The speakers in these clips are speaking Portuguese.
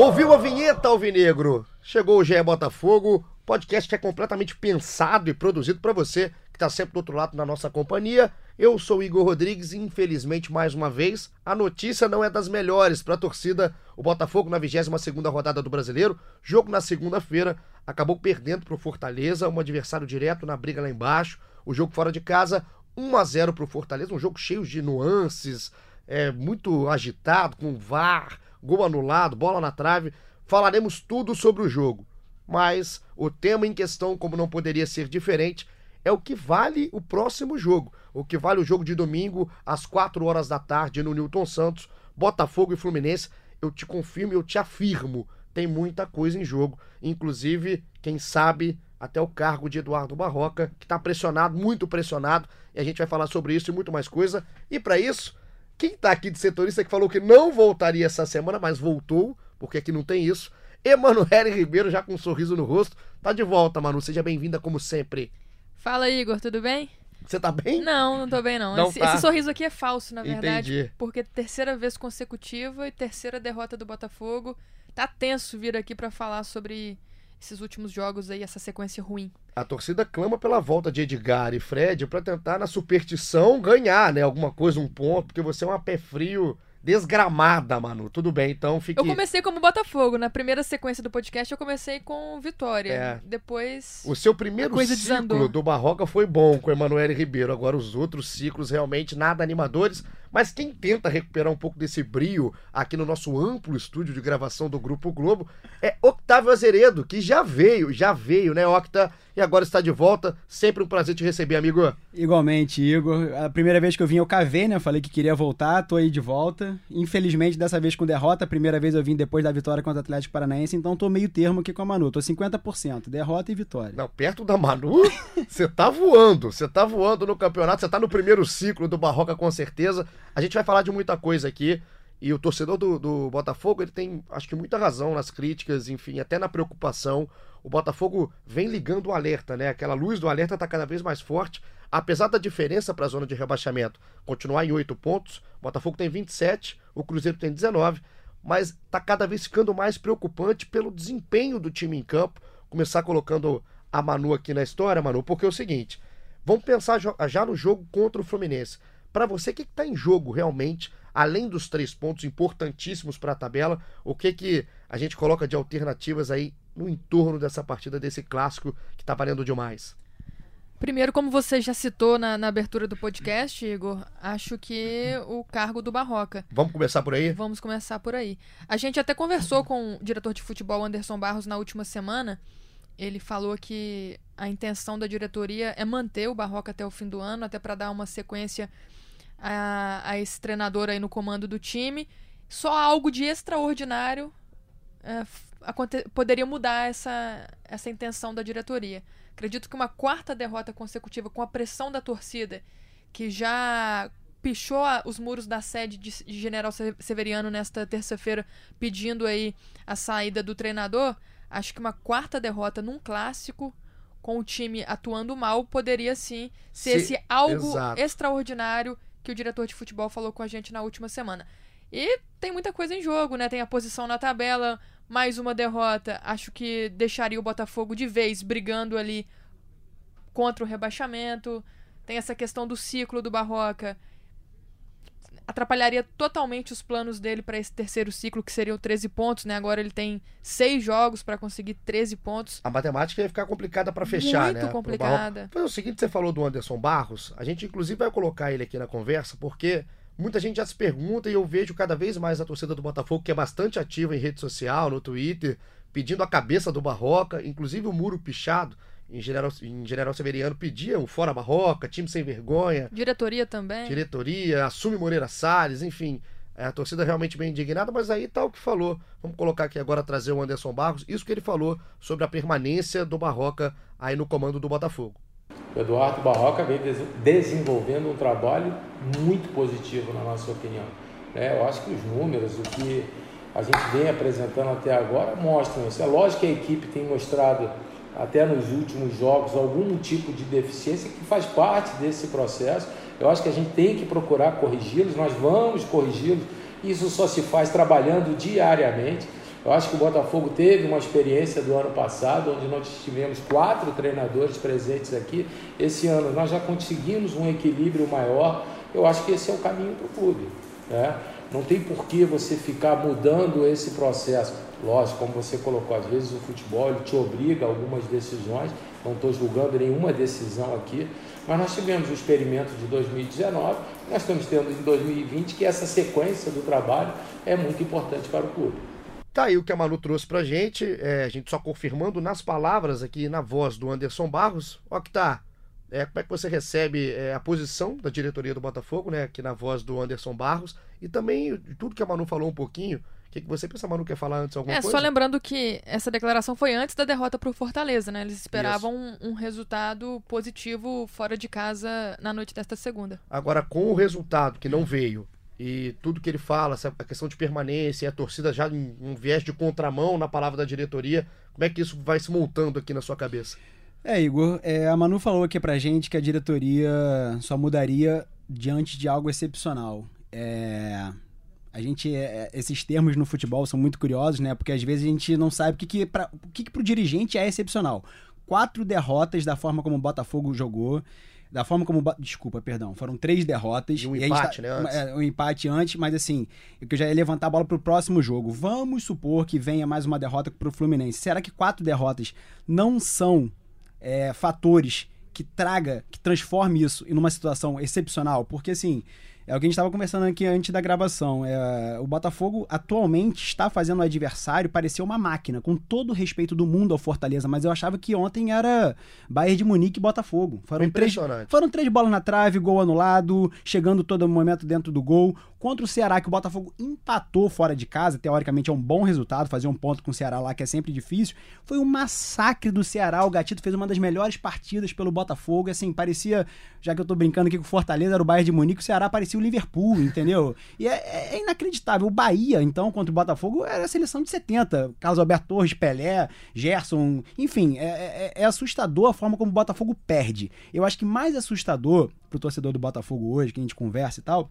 Ouviu a vinheta, Alvinegro? Chegou o GE Botafogo, podcast que é completamente pensado e produzido para você que está sempre do outro lado na nossa companhia. Eu sou Igor Rodrigues e, infelizmente, mais uma vez, a notícia não é das melhores para a torcida. O Botafogo, na 22ª rodada do Brasileiro, jogo na segunda-feira, acabou perdendo para o Fortaleza, um adversário direto na briga lá embaixo. O jogo fora de casa, 1 a 0 para o Fortaleza, um jogo cheio de nuances, é, muito agitado, com VAR, gol anulado, bola na trave. Falaremos tudo sobre o jogo. Mas o tema em questão, como não poderia ser diferente, é o que vale o próximo jogo. O que vale o jogo de domingo, às 4 horas da tarde, no Newton Santos, Botafogo e Fluminense. Eu te confirmo, eu te afirmo, tem muita coisa em jogo. Inclusive, quem sabe, até o cargo de Eduardo Barroca, que está pressionado, muito pressionado. E a gente vai falar sobre isso e muito mais coisa. E para isso, quem tá aqui de setorista que falou que não voltaria essa semana, mas voltou, porque aqui não tem isso. Emanuele Ribeiro, já com um sorriso no rosto. Tá de volta, Manu. Seja bem-vinda como sempre. Fala, Igor, tudo bem? Você tá bem? Não, não tô bem, não. não esse, tá. esse, sorriso aqui é falso, na verdade. Entendi. Porque terceira vez consecutiva e terceira derrota do Botafogo. Tá tenso vir aqui para falar sobre esses últimos jogos aí, essa sequência ruim. A torcida clama pela volta de Edgar e Fred para tentar, na superstição, ganhar, né? Alguma coisa, um ponto, porque você é uma pé frio desgramada, Manu. Tudo bem, então fique. Eu comecei como Botafogo. Na primeira sequência do podcast, eu comecei com Vitória. É. Depois. O seu primeiro ciclo desandou. do Barroca foi bom com Emanuele Ribeiro. Agora os outros ciclos realmente nada animadores. Mas quem tenta recuperar um pouco desse brio aqui no nosso amplo estúdio de gravação do Grupo Globo é Octávio Azeredo, que já veio, já veio, né, Octa? E agora está de volta. Sempre um prazer te receber, amigo. Igualmente, Igor. A primeira vez que eu vim eu cavei, né? Falei que queria voltar, tô aí de volta. Infelizmente, dessa vez com derrota. A primeira vez eu vim depois da vitória contra o Atlético Paranaense, então tô meio termo aqui com a Manu. Tô 50%, derrota e vitória. Não, perto da Manu, você tá voando. Você tá voando no campeonato, você tá no primeiro ciclo do Barroca com certeza. A gente vai falar de muita coisa aqui. E o torcedor do, do Botafogo, ele tem, acho que, muita razão nas críticas, enfim, até na preocupação. O Botafogo vem ligando o alerta, né? Aquela luz do alerta tá cada vez mais forte. Apesar da diferença para a zona de rebaixamento continuar em 8 pontos, o Botafogo tem 27, o Cruzeiro tem 19, mas tá cada vez ficando mais preocupante pelo desempenho do time em campo. Começar colocando a Manu aqui na história, Manu, porque é o seguinte: vamos pensar já no jogo contra o Fluminense. Para você, o que está em jogo realmente, além dos três pontos importantíssimos para a tabela, o que, que a gente coloca de alternativas aí no entorno dessa partida, desse clássico que tá valendo demais? Primeiro, como você já citou na, na abertura do podcast, Igor, acho que o cargo do Barroca. Vamos começar por aí? Vamos começar por aí. A gente até conversou com o diretor de futebol Anderson Barros na última semana. Ele falou que a intenção da diretoria é manter o Barroca até o fim do ano, até para dar uma sequência a, a esse treinador aí no comando do time. Só algo de extraordinário é, poderia mudar essa, essa intenção da diretoria. Acredito que uma quarta derrota consecutiva com a pressão da torcida, que já pichou os muros da sede de, de General Se- Severiano nesta terça-feira, pedindo aí a saída do treinador, acho que uma quarta derrota num clássico, com o time atuando mal, poderia sim ser Se- esse algo exato. extraordinário que o diretor de futebol falou com a gente na última semana. E tem muita coisa em jogo, né? Tem a posição na tabela, mais uma derrota. Acho que deixaria o Botafogo de vez brigando ali contra o rebaixamento. Tem essa questão do ciclo do Barroca. Atrapalharia totalmente os planos dele para esse terceiro ciclo, que seriam 13 pontos, né? Agora ele tem seis jogos para conseguir 13 pontos. A matemática ia ficar complicada para fechar, Muito né? pro complicada. Foi o seguinte, você falou do Anderson Barros, a gente inclusive vai colocar ele aqui na conversa, porque muita gente já se pergunta e eu vejo cada vez mais a torcida do Botafogo, que é bastante ativa em rede social, no Twitter, pedindo a cabeça do Barroca, inclusive o muro pichado em General, em General Severiano pedia o fora Barroca, time sem vergonha, Diretoria também. diretoria, assume Moreira Salles, enfim. É, a torcida realmente bem indignada, mas aí tá o que falou. Vamos colocar aqui agora, trazer o Anderson Barros, isso que ele falou sobre a permanência do Barroca aí no comando do Botafogo. O Eduardo Barroca vem desenvolvendo um trabalho muito positivo, na nossa opinião. É, eu acho que os números, o que a gente vem apresentando até agora, mostram isso. É lógico que a equipe tem mostrado, até nos últimos jogos, algum tipo de deficiência que faz parte desse processo eu acho que a gente tem que procurar corrigi-los, nós vamos corrigi-los. Isso só se faz trabalhando diariamente. Eu acho que o Botafogo teve uma experiência do ano passado, onde nós tivemos quatro treinadores presentes aqui. Esse ano nós já conseguimos um equilíbrio maior. Eu acho que esse é o caminho para o clube. Né? Não tem por que você ficar mudando esse processo. Lógico, como você colocou, às vezes o futebol te obriga a algumas decisões. Não estou julgando nenhuma decisão aqui, mas nós tivemos o experimento de 2019, nós estamos tendo em 2020, que essa sequência do trabalho é muito importante para o clube. Tá aí o que a Manu trouxe pra gente, é, a gente só confirmando nas palavras aqui, na voz do Anderson Barros. Ó que tá, é, como é que você recebe é, a posição da diretoria do Botafogo, né, aqui na voz do Anderson Barros, e também tudo que a Manu falou um pouquinho, o que, que você pensa, Manu, quer falar antes alguma é, coisa? É, só lembrando que essa declaração foi antes da derrota para o Fortaleza, né? Eles esperavam um, um, resultado positivo fora de casa na noite desta segunda. Agora, com o resultado que não veio e tudo que ele fala, a questão de permanência, a torcida já em um viés de contramão na palavra da diretoria, como é que isso vai se montando aqui na sua cabeça? É, Igor, é, a Manu falou aqui pra gente que a diretoria só mudaria diante de algo excepcional. É, a gente é, é, esses termos no futebol são muito curiosos, né? Porque às vezes a gente não sabe o que que para o que, que pro dirigente é excepcional. Quatro derrotas da forma como o Botafogo jogou, da forma como desculpa, perdão, foram três derrotas e um empate, tá, né? Antes. É, um empate antes, mas assim, eu já ia levantar a bola pro próximo jogo. Vamos supor que venha mais uma derrota pro Fluminense. Será que quatro derrotas não são é, fatores que traga, que transforme isso em uma situação excepcional? Porque assim, é o que a gente estava conversando aqui antes da gravação. É, o Botafogo atualmente está fazendo o adversário parecer uma máquina, com todo o respeito do mundo ao Fortaleza, mas eu achava que ontem era Bayern de Munique e Botafogo. Foram três, foram três bolas na trave, gol anulado, chegando todo momento dentro do gol. Contra o Ceará, que o Botafogo empatou fora de casa, teoricamente é um bom resultado, fazer um ponto com o Ceará lá, que é sempre difícil. Foi um massacre do Ceará. O Gatito fez uma das melhores partidas pelo Botafogo. Assim, parecia, já que eu tô brincando aqui com o Fortaleza, era o Bayern de Munique, o Ceará parecia o Liverpool, entendeu? E é, é, inacreditável. O Bahia, então, contra o Botafogo, era a seleção de 70. Carlos Alberto Torres, Pelé, Gerson, enfim, é, é, é assustador a forma como o Botafogo perde. Eu acho que mais assustador pro torcedor do Botafogo hoje, que a gente conversa e tal,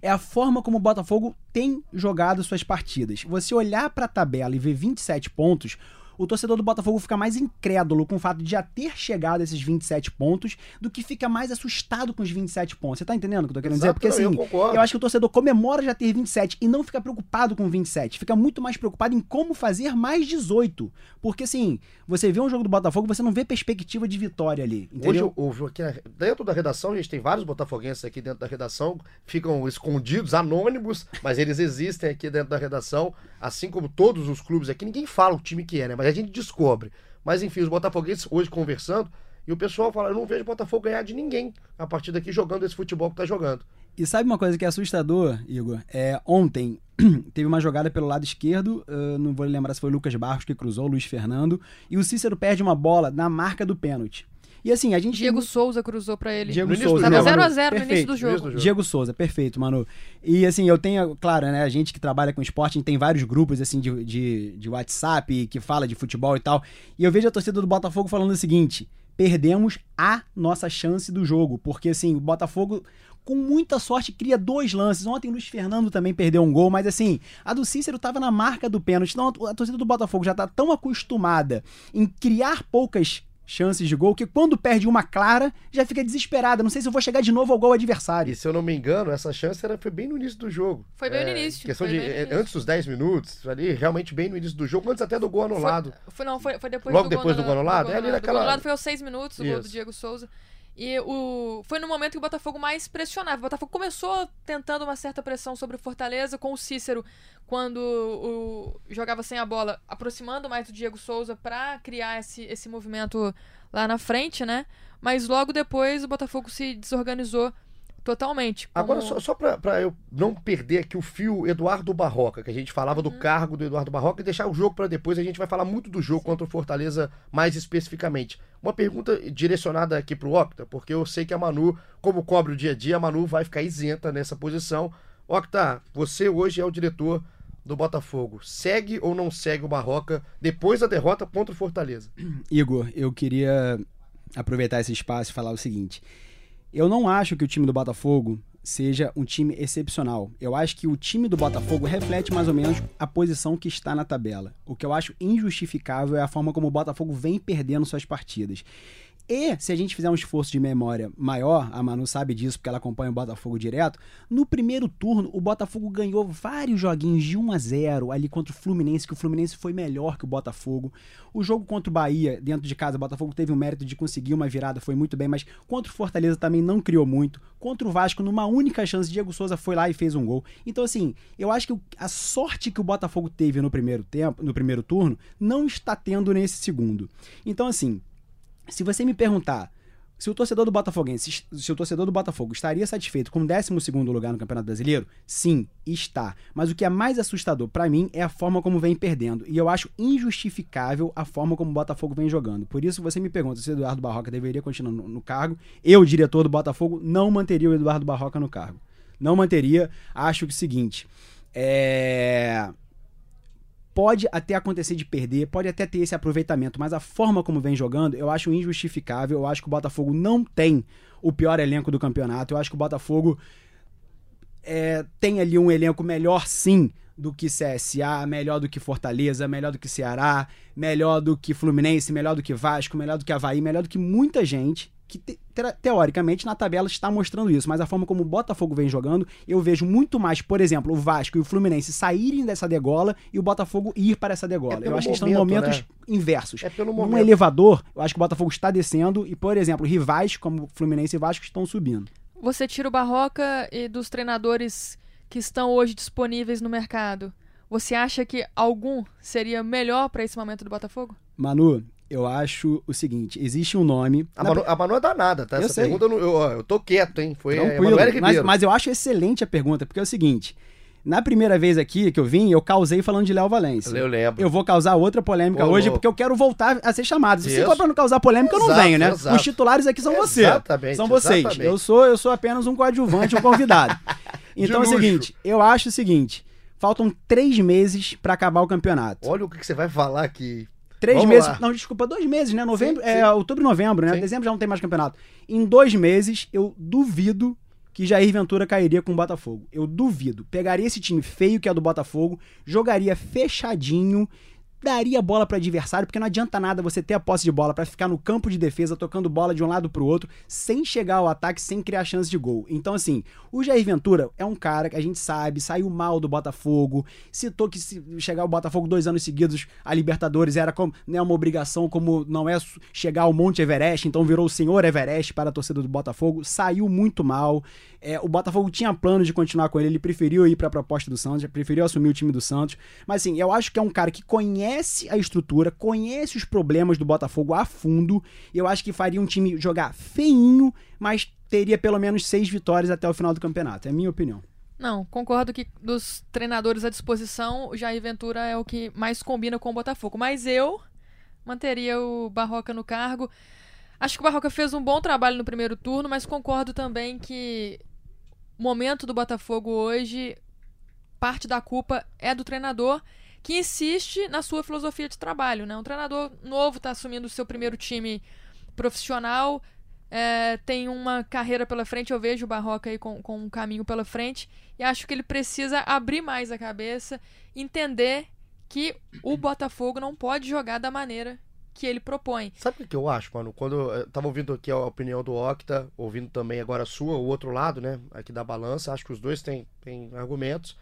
é a forma como o Botafogo tem jogado suas partidas. Você olhar para a tabela e ver 27 pontos, o torcedor do Botafogo fica mais incrédulo com o fato de já ter chegado a esses 27 pontos do que fica mais assustado com os 27 pontos. Você tá entendendo o que eu tô querendo Exato, dizer? Porque assim, eu, eu, acho que o torcedor comemora já ter 27 e não fica preocupado com 27. Fica muito mais preocupado em como fazer mais 18. Porque assim, você vê um jogo do Botafogo, você não vê perspectiva de vitória ali. Entendeu? Hoje, aqui dentro da redação, a gente tem vários botafoguenses aqui dentro da redação, ficam escondidos, anônimos, mas eles existem aqui dentro da redação, assim como todos os clubes aqui. Ninguém fala o time que é, né? Mas a gente descobre. Mas enfim, os botafoguenses hoje conversando, e o pessoal fala: eu não vejo o Botafogo ganhar de ninguém a partir daqui jogando esse futebol que tá jogando. E sabe uma coisa que é assustador, Igor? É, ontem teve uma jogada pelo lado esquerdo, uh, não vou lembrar se foi Lucas Barros que cruzou, Luiz Fernando, e o Cícero perde uma bola na marca do pênalti. E assim, a gente. Diego Souza cruzou para ele. Diego Souza. Tava 0x0 no início do jogo. Diego Souza, perfeito, Manu. E assim, eu tenho, claro, né? A gente que trabalha com esporte, a gente tem vários grupos assim de, de, de WhatsApp que fala de futebol e tal. E eu vejo a torcida do Botafogo falando o seguinte: perdemos a nossa chance do jogo. Porque assim, o Botafogo com muita sorte, cria dois lances. Ontem o Luiz Fernando também perdeu um gol, mas assim, a do Cícero estava na marca do pênalti. Então a torcida do Botafogo já está tão acostumada em criar poucas chances de gol, que quando perde uma clara, já fica desesperada. Não sei se eu vou chegar de novo ao gol adversário. E se eu não me engano, essa chance era, foi bem no início do jogo. Foi bem é, no início. Questão de, início. antes dos 10 minutos, ali, realmente bem no início do jogo, antes até do gol anulado. Foi, foi não, foi, foi depois Logo do depois gol, do gol anulado? Do é ali naquela... O gol anulado foi aos 6 minutos, o Isso. gol do Diego Souza. E o, foi no momento que o Botafogo mais pressionava. O Botafogo começou tentando uma certa pressão sobre o Fortaleza, com o Cícero, quando o, jogava sem a bola, aproximando mais do Diego Souza para criar esse, esse movimento lá na frente, né? Mas logo depois o Botafogo se desorganizou Totalmente. como- Agora, só, só pra, pra eu não perder aqui o fio Eduardo Barroca, que a gente falava do cargo do Eduardo Barroca, e deixar o jogo pra depois, a gente vai falar muito do jogo contra o Fortaleza mais especificamente. Uma pergunta direcionada aqui pro Octa, porque eu sei que a Manu, como cobre o dia a dia, a Manu vai ficar isenta nessa posição. Octa, você hoje é o diretor do Botafogo. Segue ou não segue o Barroca depois da derrota contra o Fortaleza? Igor, eu queria aproveitar esse espaço e falar o seguinte. Eu não acho que o time do Botafogo seja um time excepcional. Eu acho que o time do Botafogo reflete mais ou menos a posição que está na tabela. O que eu acho injustificável é a forma como o Botafogo vem perdendo suas partidas. E se a gente fizer um esforço de memória maior, a Manu sabe disso porque ela acompanha o Botafogo direto, no primeiro turno o Botafogo ganhou vários joguinhos de 1 a 0 ali contra o Fluminense, que o Fluminense foi melhor que o Botafogo. O jogo contra o Bahia, dentro de casa, o Botafogo teve o mérito de conseguir uma virada, foi muito bem, mas contra o Fortaleza também não criou muito. Contra o Vasco, numa única chance, Diego Souza foi lá e fez um gol. Então, assim, eu acho que a sorte que o Botafogo teve no primeiro tempo, no primeiro turno, não está tendo nesse segundo. Então, assim, se você me perguntar se o torcedor do Botafoguense, se o torcedor do Botafogo estaria satisfeito com o 12º lugar no Campeonato Brasileiro, sim, está. Mas o que é mais assustador pra mim é a forma como vem perdendo. E eu acho injustificável a forma como o Botafogo vem jogando. Por isso você me pergunta se o Eduardo Barroca deveria continuar no, no cargo. Eu, diretor do Botafogo, não manteria o Eduardo Barroca no cargo. Não manteria. Acho que o seguinte, é pode até acontecer de perder, pode até ter esse aproveitamento, mas a forma como vem jogando, eu acho injustificável. Eu acho que o Botafogo não tem o pior elenco do campeonato. Eu acho que o Botafogo é, tem ali um elenco melhor, sim, do que CSA, melhor do que Fortaleza, melhor do que Ceará, melhor do que Fluminense, melhor do que Vasco, melhor do que Havaí, melhor do que muita gente que te- te- teoricamente na tabela está mostrando isso, mas a forma como o Botafogo vem jogando, eu vejo muito mais, por exemplo, o Vasco e o Fluminense saírem dessa degola e o Botafogo ir para essa degola. É eu acho que estão em momento, momentos né? inversos. É pelo Num momento. elevador, eu acho que o Botafogo está descendo e, por exemplo, rivais como Fluminense e Vasco estão subindo. Você tira o Barroca e dos treinadores que estão hoje disponíveis no mercado. Você acha que algum seria melhor pra esse momento do Botafogo? Manu, eu acho o seguinte: existe um nome. A Manu, a Manu é danada, tá? Eu Essa sei. pergunta eu, não- eu, eu tô quieto, hein? Foi a Tranquilo, Emanuele mas, mas eu acho excelente a pergunta, porque é o seguinte: na primeira vez aqui que eu vim, eu causei falando de Léo Valência. Eu lembro. Eu vou causar outra polêmica Ô, hoje, louco. porque eu quero voltar a ser chamado. Se for pra não causar polêmica, eu não Exato, venho, né? exato. Os titulares aqui são você. Exatamente, São vocês. exatamente. Eu sou, eu sou apenas um coadjuvante, um convidado. então é o seguinte: eu acho o seguinte: faltam três meses pra acabar o campeonato. Olha o que, que você vai falar aqui. Três Vamos meses. lá. Não, desculpa, dois meses, né? Novembro, Sim, é sim. outubro e novembro, né? Sim. Dezembro já não tem mais campeonato. Em dois meses, eu duvido que Jair Ventura cairia com o Botafogo. Eu duvido. Pegaria esse time feio que é do Botafogo, jogaria fechadinho, daria bola para adversário, porque não adianta nada você ter a posse de bola para ficar no campo de defesa tocando bola de um lado pro outro, sem chegar ao ataque, sem criar chance de gol. Então assim, o Jair Ventura é um cara que a gente sabe, saiu mal do Botafogo, citou que se chegar ao Botafogo dois anos seguidos a Libertadores era como, né, uma obrigação, como não é chegar ao Monte Everest, então virou o senhor Everest para a torcida do Botafogo, saiu muito mal. É, o Botafogo tinha plano de continuar com ele, ele preferiu ir para a proposta do Santos, preferiu assumir o time do Santos. Mas assim, eu acho que é um cara que conhece a estrutura, conhece os problemas do Botafogo a fundo. Eu acho que faria um time jogar feinho, mas teria pelo menos seis vitórias até o final do campeonato. É a minha opinião. Não, concordo que dos treinadores à disposição, o Jair Ventura é o que mais combina com o Botafogo. Mas eu manteria o Barroca no cargo. Acho que o Barroca fez um bom trabalho no primeiro turno, mas concordo também que momento do Botafogo hoje, parte da culpa é do treinador que insiste na sua filosofia de trabalho. Né? Um treinador novo está assumindo o seu primeiro time profissional, é, tem uma carreira pela frente, eu vejo o Barroca aí com, com um caminho pela frente, e acho que ele precisa abrir mais a cabeça, entender que o Botafogo não pode jogar da maneira que ele propõe. Sabe o que eu acho, mano? Quando eu tava ouvindo aqui a opinião do Octa, ouvindo também agora a sua, o outro lado, né? Aqui da balança, acho que os dois têm, têm argumentos.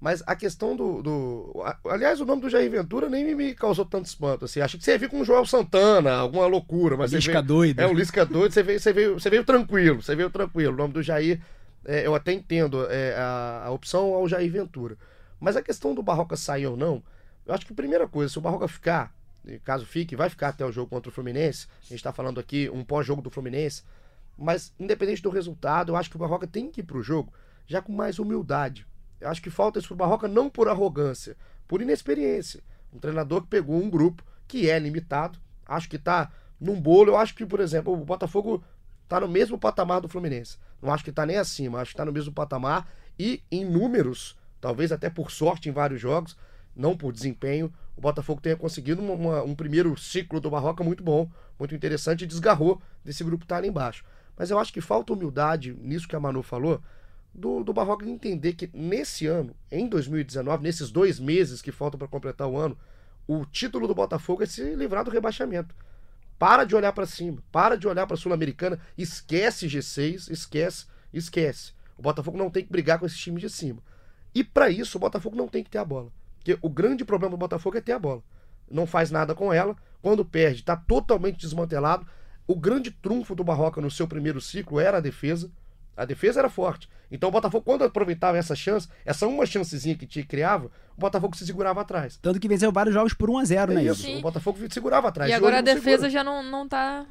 Mas a questão do, do- Aliás, o nome do Jair Ventura nem me- causou tanto espanto. Assim. Achei que você ia vir com o Joel Santana, alguma loucura. Mas você Lisca veio- doido. É, o Lisca doido, você veio, você, veio, você veio tranquilo, você veio tranquilo. O nome do Jair, é, eu até entendo é, a, a opção ao Jair Ventura. Mas a questão do Barroca sair ou não, eu acho que a primeira coisa, se o Barroca ficar, caso fique, vai ficar até o jogo contra o Fluminense, a gente tá falando aqui um pós-jogo do Fluminense, Mas, independente do resultado, eu acho que o Barroca tem que ir pro jogo já com mais humildade. Eu acho que falta isso pro Barroca não por arrogância, por inexperiência. Um treinador que pegou um grupo que é limitado, acho que tá num bolo. Eu acho que, por exemplo, o Botafogo tá no mesmo patamar do Fluminense. Não acho que tá nem acima, acho que tá no mesmo patamar e em números, talvez até por sorte em vários jogos, não por desempenho, o Botafogo tenha conseguido uma, uma, um primeiro ciclo do Barroca muito bom, muito interessante e desgarrou desse grupo que tá ali embaixo. Mas eu acho que falta humildade nisso que a Manu falou, do, do Barroca entender que nesse ano, em 2019, nesses dois meses que faltam para completar o ano, o título do Botafogo é se livrar do rebaixamento. Para de olhar para cima, para de olhar para a Sul-Americana, esquece G6, esquece, esquece. O Botafogo não tem que brigar com esse time de cima. E para isso, o Botafogo não tem que ter a bola. Porque o grande problema do Botafogo é ter a bola. Não faz nada com ela. Quando perde, está totalmente desmantelado. O grande trunfo do Barroca no seu primeiro ciclo era a defesa. A defesa era forte. Então o Botafogo, quando aproveitava essa chance, essa uma chancezinha que te criava, o Botafogo se segurava atrás. Tanto que venceu vários jogos por 1x0, É né? isso, Sim. o Botafogo se segurava atrás. E agora a defesa segura. já não, não tá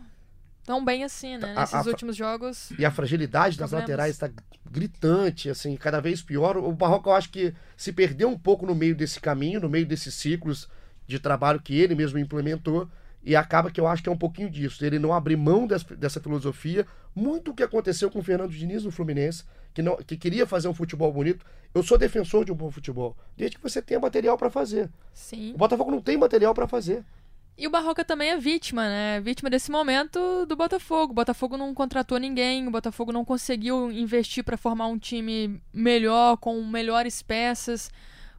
tão bem assim, né? A- Nesses a- últimos jogos. E a fragilidade das laterais está gritante, assim, cada vez pior. O Barroca, eu acho que se perdeu um pouco no meio desse caminho, no meio desses ciclos de trabalho que ele mesmo implementou. E acaba que eu acho que é um pouquinho disso. Ele não abrir mão des- dessa filosofia. Muito o que aconteceu com o Fernando Diniz no Fluminense, que, não, que queria fazer um futebol bonito. Eu sou defensor de um bom futebol, desde que você tenha material para fazer. Sim. O Botafogo não tem material para fazer. E o Barroca também é vítima, né? Vítima desse momento do Botafogo. O Botafogo não contratou ninguém, o Botafogo não conseguiu investir para formar um time melhor, com melhores peças.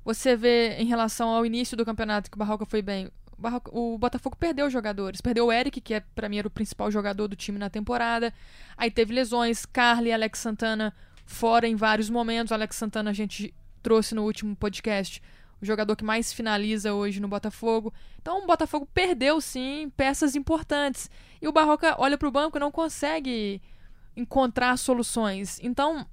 Você vê em relação ao início do campeonato que o Barroca foi bem. O, Barroca- o Botafogo perdeu jogadores. Perdeu o Eric, que é, para mim era o principal jogador do time na temporada. Aí teve lesões, Carly e Alex Santana fora em vários momentos. O Alex Santana a gente trouxe no último podcast o jogador que mais finaliza hoje no Botafogo. Então o Botafogo perdeu sim peças importantes. E o Barroca olha para o banco e não consegue encontrar soluções. Então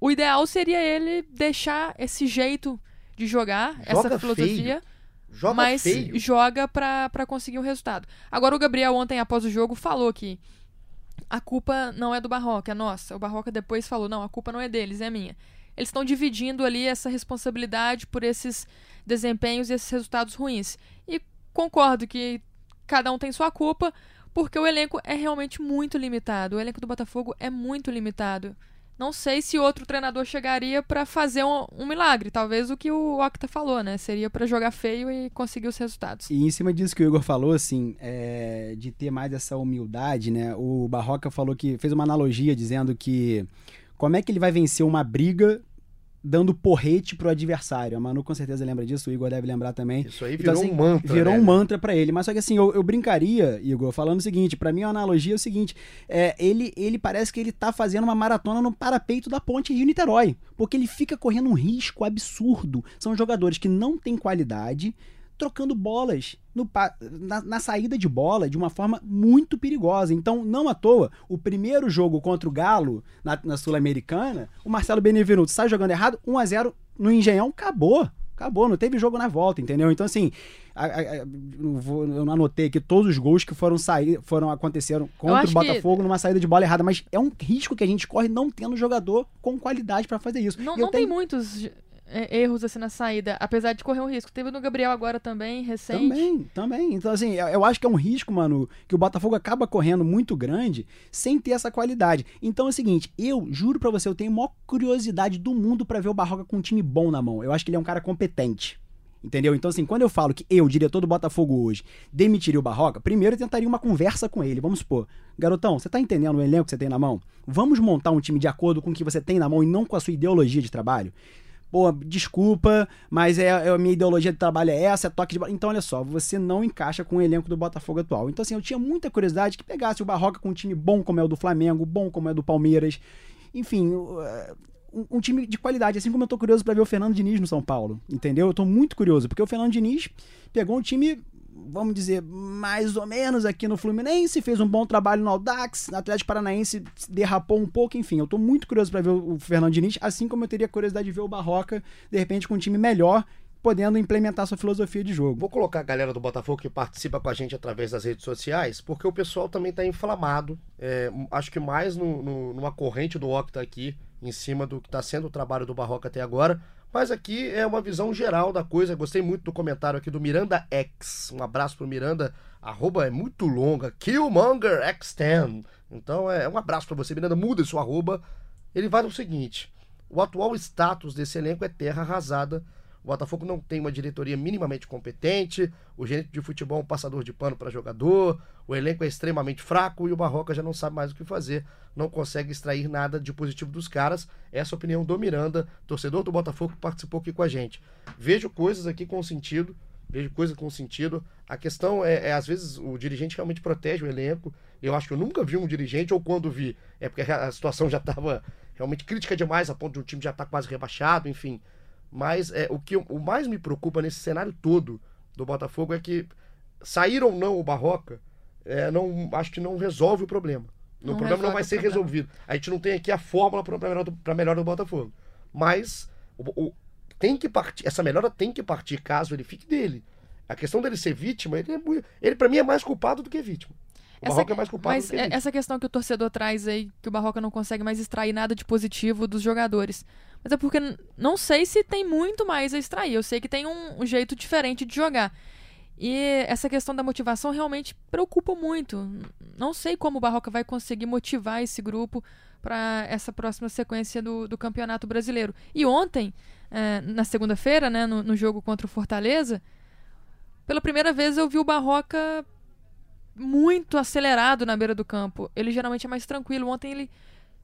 o ideal seria ele deixar esse jeito de jogar, Joga essa filosofia, Joga mas feio. joga pra conseguir o resultado. Agora o Gabriel ontem após o jogo falou que a culpa não é do Barroca, é nossa. O Barroca depois falou: "Não, a culpa não é deles, é minha". Eles estão dividindo ali essa responsabilidade por esses desempenhos e esses resultados ruins. E concordo que cada um tem sua culpa, porque o elenco é realmente muito limitado. O elenco do Botafogo é muito limitado. Não sei se outro treinador chegaria pra fazer um, um milagre. Talvez o que o Octa falou, né? Seria pra jogar feio e conseguir os resultados. E em cima disso que o Igor falou, assim, é, de ter mais essa humildade, né? O Barroca falou que fez uma analogia dizendo que como é que ele vai vencer uma briga dando porrete pro adversário? A Manu com certeza lembra disso, o Igor deve lembrar também. Isso aí Então, virou assim, um mantra. Virou né? um mantra pra ele. Mas só que assim, eu, eu brincaria, Igor, falando o seguinte: pra mim a analogia é o seguinte: é, ele, ele parece que ele tá fazendo uma maratona no parapeito da ponte Rio-Niterói. Porque ele fica correndo um risco absurdo. São jogadores que não têm qualidade, trocando bolas no na, na saída de bola de uma forma muito perigosa. Então, não à toa, o primeiro jogo contra o Galo na, na Sul-Americana, o Marcelo Benevenuto sai jogando errado, 1 a 0 no Engenhão, acabou. Acabou, não teve jogo na volta, entendeu? Então, assim, a- a- a- não vou- eu não anotei aqui todos os gols que foram sair, foram aconteceram contra o que- Botafogo numa saída de bola errada, mas é um risco que a gente corre não tendo jogador com qualidade pra fazer isso. Não, eu não tem muitos erros assim na saída, apesar de correr um risco. Teve no Gabriel agora também, recente. Também, também. Então, assim, eu acho que é um risco, mano, que o Botafogo acaba correndo muito grande sem ter essa qualidade. Então é o seguinte, eu juro pra você, eu tenho a maior curiosidade do mundo pra ver o Barroca com um time bom na mão. Eu acho que ele é um cara competente. Entendeu? Então, assim, quando eu falo que eu, diretor do Botafogo hoje, demitiria o Barroca, primeiro eu tentaria uma conversa com ele. Vamos supor, garotão, você tá entendendo o elenco que você tem na mão? Vamos montar um time de acordo com o que você tem na mão e não com a sua ideologia de trabalho? Pô, desculpa, mas é, é a minha ideologia de trabalho é essa, é toque de bola. Então, olha só, você não encaixa com o elenco do Botafogo atual. Então, assim, eu tinha muita curiosidade que pegasse o Barroca com um time bom como é o do Flamengo, bom como é o do Palmeiras. Enfim, uh, um, um time de qualidade, assim como eu tô curioso pra ver o Fernando Diniz no São Paulo, entendeu? Eu tô muito curioso, porque o Fernando Diniz pegou um time, vamos dizer, mais ou menos aqui no Fluminense, fez um bom trabalho no Audax, no Atlético Paranaense derrapou um pouco, enfim, eu tô muito curioso pra ver o o Fernando Diniz, assim como eu teria curiosidade de ver o Barroca, de repente, com um time melhor, podendo implementar sua filosofia de jogo. Vou colocar a galera do Botafogo que participa com a gente através das redes sociais, porque o pessoal também está inflamado. É, acho que mais no, no, numa corrente do Octa aqui, em cima do que está sendo o trabalho do Barroca até agora. Mas aqui é uma visão geral da coisa. Gostei muito do comentário aqui do Miranda X. Um abraço pro Miranda. Arroba é muito longa. Killmonger X10. Então é um abraço para você, Miranda. Muda sua arroba. Ele vai no seguinte: o atual status desse elenco é terra arrasada. O Botafogo não tem uma diretoria minimamente competente, o gerente de futebol é um passador de pano para jogador, o elenco é extremamente fraco e o Barroca já não sabe mais o que fazer, não consegue extrair nada de positivo dos caras. Essa é a opinião do Miranda, torcedor do Botafogo que participou aqui com a gente. Vejo coisas aqui com sentido, vejo coisas com sentido. A questão é, é, às vezes, o dirigente realmente protege o elenco. Eu acho que eu nunca vi um dirigente, ou quando vi, é porque a situação já estava realmente crítica demais, a ponto de um time já estar tá quase rebaixado, enfim. Mas é, o que o mais me preocupa nesse cenário todo do Botafogo é que sair ou não o Barroca, é, não, acho que não resolve o problema. Não o problema não vai ser resolvido. A gente não tem aqui a fórmula para melhor melhor do Botafogo. Mas o, o, tem que partir, essa melhora tem que partir caso ele fique dele. A questão dele ser vítima, ele, é, ele para mim é mais culpado do que vítima. O essa, Barroca é mais culpado mas do que vítima. essa questão que o torcedor traz aí, que o Barroca não consegue mais extrair nada de positivo dos jogadores. Mas é porque não sei se tem muito mais a extrair. Eu sei que tem um, um jeito diferente de jogar. E essa questão da motivação realmente preocupa muito. Não sei como o Barroca vai conseguir motivar esse grupo para essa próxima sequência do, do Campeonato Brasileiro. E ontem, é, na segunda-feira, né, no, no jogo contra o Fortaleza, pela primeira vez eu vi o Barroca muito acelerado na beira do campo. Ele geralmente é mais tranquilo. Ontem ele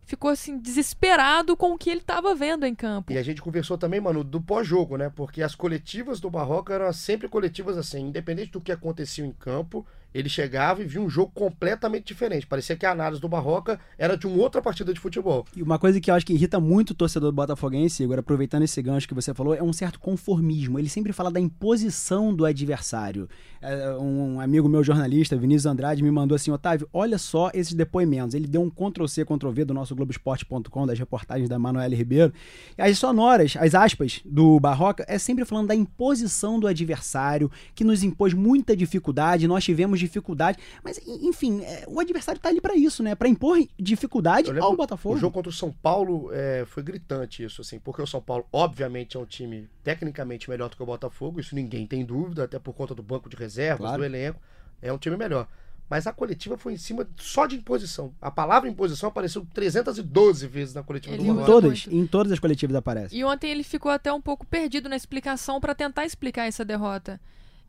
ficou assim desesperado com o que ele estava vendo em campo. E a gente conversou também, mano, do pós-jogo, né? Porque as coletivas do Barroca eram sempre coletivas assim, independente do que acontecia em campo, ele chegava e via um jogo completamente diferente. Parecia que a análise do Barroca era de uma outra partida de futebol. E uma coisa que eu acho que irrita muito o torcedor do Botafoguense, agora aproveitando esse gancho que você falou, é um certo conformismo. Ele sempre fala da imposição do adversário. É, um amigo meu jornalista, Vinícius Andrade, me mandou assim: Otávio, olha só esses depoimentos. Ele deu um Ctrl-C, Ctrl-V do nosso Globoesporte.com, das reportagens da Manuela Ribeiro. As sonoras, as aspas do Barroca, é sempre falando da imposição do adversário, que nos impôs muita dificuldade. Nós tivemos dificuldade. Mas, enfim, é, o adversário tá ali para isso, né? Para impor dificuldade ao Botafogo. O jogo contra o São Paulo é, foi gritante isso, assim, porque o São Paulo, obviamente, é um time tecnicamente melhor do que o Botafogo, isso ninguém tem dúvida, até por conta do banco de reservas, claro. do elenco. É um time melhor. Mas a coletiva foi em cima só de imposição. A palavra imposição apareceu 312 vezes na coletiva ele do Em todas, em todas as coletivas aparece. E ontem ele ficou até um pouco perdido na explicação para tentar explicar essa derrota.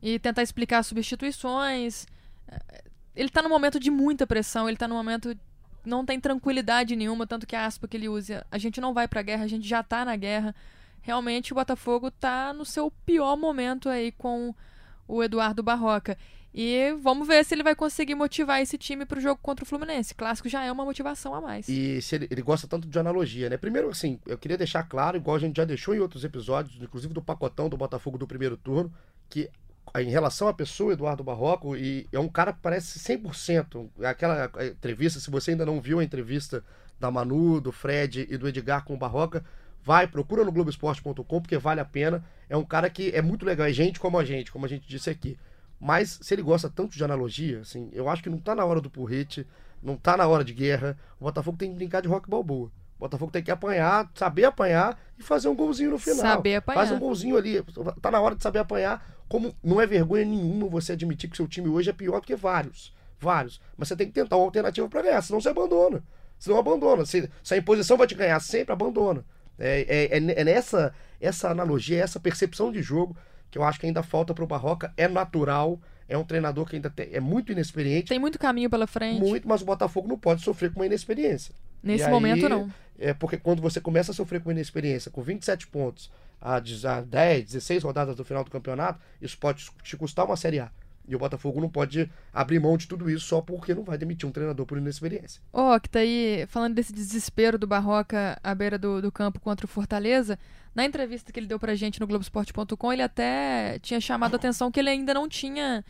E tentar explicar as substituições ele tá num momento de muita pressão, ele tá num momento não tem tranquilidade nenhuma, tanto que a aspa que ele usa, a gente não vai pra guerra, a gente já tá na guerra. Realmente o Botafogo tá no seu pior momento aí com o Eduardo Barroca. E vamos ver se ele vai conseguir motivar esse time pro jogo contra o Fluminense. Clássico já é uma motivação a mais. E ele, ele, gosta tanto de analogia, né? Primeiro, assim, eu queria deixar claro, igual a gente já deixou em outros episódios, inclusive do pacotão do Botafogo do primeiro turno, que em relação à pessoa, Eduardo Barroco, e é um cara que parece 100%. Aquela entrevista, se você ainda não viu a entrevista da Manu, do Fred e do Edgar com o Barroca, vai, procura no Globoesporte.com, porque vale a pena. É um cara que é muito legal, é gente como a gente, como a gente disse aqui. Mas se ele gosta tanto de analogia, assim, eu acho que não tá na hora do porrete, não tá na hora de guerra. O Botafogo tem que brincar de rock balboa. Botafogo tem que apanhar, saber apanhar e fazer um golzinho no final. Saber apanhar. Faz um golzinho ali. Tá na hora de saber apanhar como não é vergonha nenhuma você admitir que seu time hoje é pior do que vários. Vários. Mas você tem que tentar uma alternativa para ganhar, senão você abandona. Senão abandona. Se, se a imposição vai te ganhar sempre, abandona. É, é, é, é nessa essa analogia, essa percepção de jogo que eu acho que ainda falta para o Barroca. É natural, é um treinador que ainda tem, é muito inexperiente. Tem muito caminho pela frente. Muito, mas o Botafogo não pode sofrer com uma inexperiência. Nesse e momento, aí, não. É porque quando você começa a sofrer com inexperiência, com 27 pontos, a 10, 16 rodadas do final do campeonato, isso pode te custar uma Série A. E o Botafogo não pode abrir mão de tudo isso só porque não vai demitir um treinador por inexperiência. Ó, oh, que tá aí falando desse desespero do Barroca à beira do, do campo contra o Fortaleza. Na entrevista que ele deu pra gente no Globoesporte.com, ele até tinha chamado a atenção que ele ainda não tinha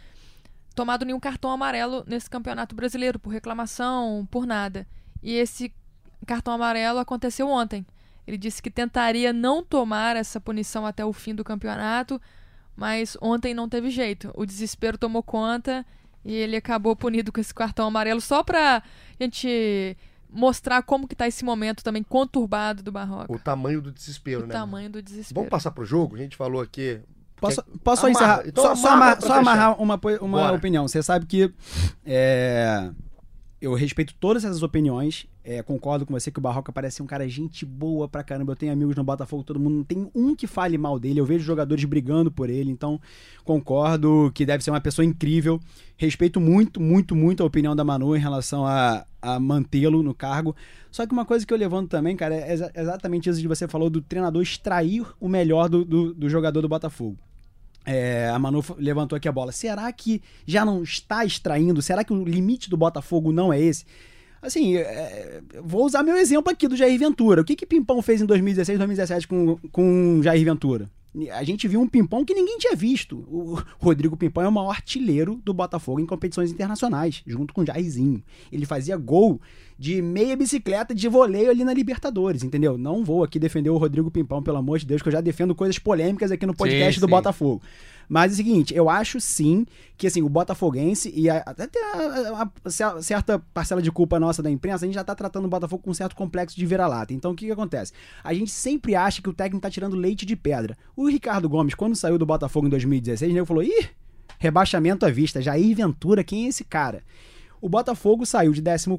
tomado nenhum cartão amarelo nesse campeonato brasileiro, por reclamação, por nada. E esse cartão amarelo aconteceu ontem. Ele disse que tentaria não tomar essa punição até o fim do campeonato, mas ontem não teve jeito. O desespero tomou conta e ele acabou punido com esse cartão amarelo só pra gente mostrar como que tá esse momento também conturbado do Barroca. O tamanho do desespero, O né? tamanho do desespero. Vamos passar pro jogo? A gente falou aqui. Posso, Quer- posso só Amarra. encerrar? Então só, só amarra só amarrar uma, uma Bora. opinião. Você sabe que é, eu respeito todas essas opiniões. é, concordo com você que o Barroca parece um cara gente boa pra caramba. Eu tenho amigos no Botafogo, todo mundo não tem um que fale mal dele. Eu vejo jogadores brigando por ele, então concordo que deve ser uma pessoa incrível. Respeito muito, muito, muito a opinião da Manu em relação a, a mantê-lo no cargo. Só que uma coisa que eu levanto também, cara, é exa- exatamente isso que você falou do treinador extrair o melhor do, do, do jogador do Botafogo. É, a Manu levantou aqui a bola. Será que já não está extraindo? Será que o limite do Botafogo não é esse? Assim, é, vou usar meu exemplo aqui do Jair Ventura. O que que Pimpão fez em 2016, 2017 com, com Jair Ventura? A gente viu um Pimpão que ninguém tinha visto. O Rodrigo Pimpão é o maior artilheiro do Botafogo em competições internacionais, junto com o Jairzinho. Ele fazia gol de meia bicicleta de voleio ali na Libertadores, entendeu? Não vou aqui defender o Rodrigo Pimpão, pelo amor de Deus, que eu já defendo coisas polêmicas aqui no podcast Sim, do sim. Botafogo. Mas é o seguinte, eu acho sim que assim, o Botafoguense e até tem a- a- a cer- certa parcela de culpa nossa da imprensa, a gente já tá tratando o Botafogo com um certo complexo de vira-lata. Então o que que acontece? A gente sempre acha que o técnico tá tirando leite de pedra. O Ricardo Gomes, quando saiu do Botafogo em 2016, né, falou: ih, rebaixamento à vista, Jair Ventura, quem é esse cara? O Botafogo saiu de 14º,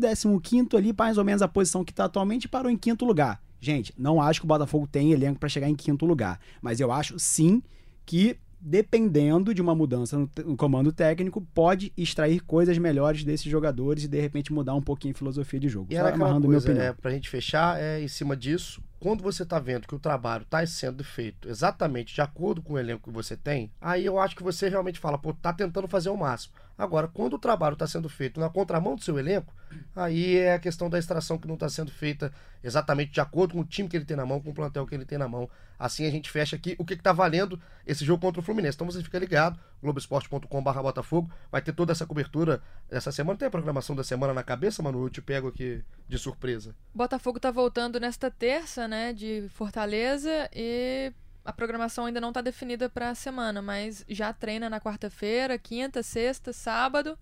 15º ali, mais ou menos a posição que está atualmente, e parou em quinto lugar. Gente, não acho que o Botafogo tem elenco para chegar em quinto lugar, mas eu acho sim que dependendo de uma mudança no, no comando técnico, pode extrair coisas melhores desses jogadores e de repente mudar um pouquinho a filosofia de jogo. E era amarrando minha coisa, opinião. é, pra gente fechar, é em cima disso, quando você tá vendo que o trabalho tá sendo feito exatamente de acordo com o elenco que você tem, aí eu acho que você realmente fala, pô, tá tentando fazer o máximo. Agora, quando o trabalho tá sendo feito na contramão do seu elenco, aí é a questão da extração que não tá sendo feita exatamente de acordo com o time que ele tem na mão, com o plantel que ele tem na mão. Assim a gente fecha aqui o que, que tá valendo esse jogo contra o Fluminense. Então você fica ligado, globesport.com.br Botafogo, vai ter toda essa cobertura essa semana. Tem a programação da semana na cabeça, Manu? Eu te pego aqui de surpresa. Botafogo tá voltando nesta terça, né, de Fortaleza e a programação ainda não tá definida para a semana, mas já treina na quarta-feira, quinta, sexta, sábado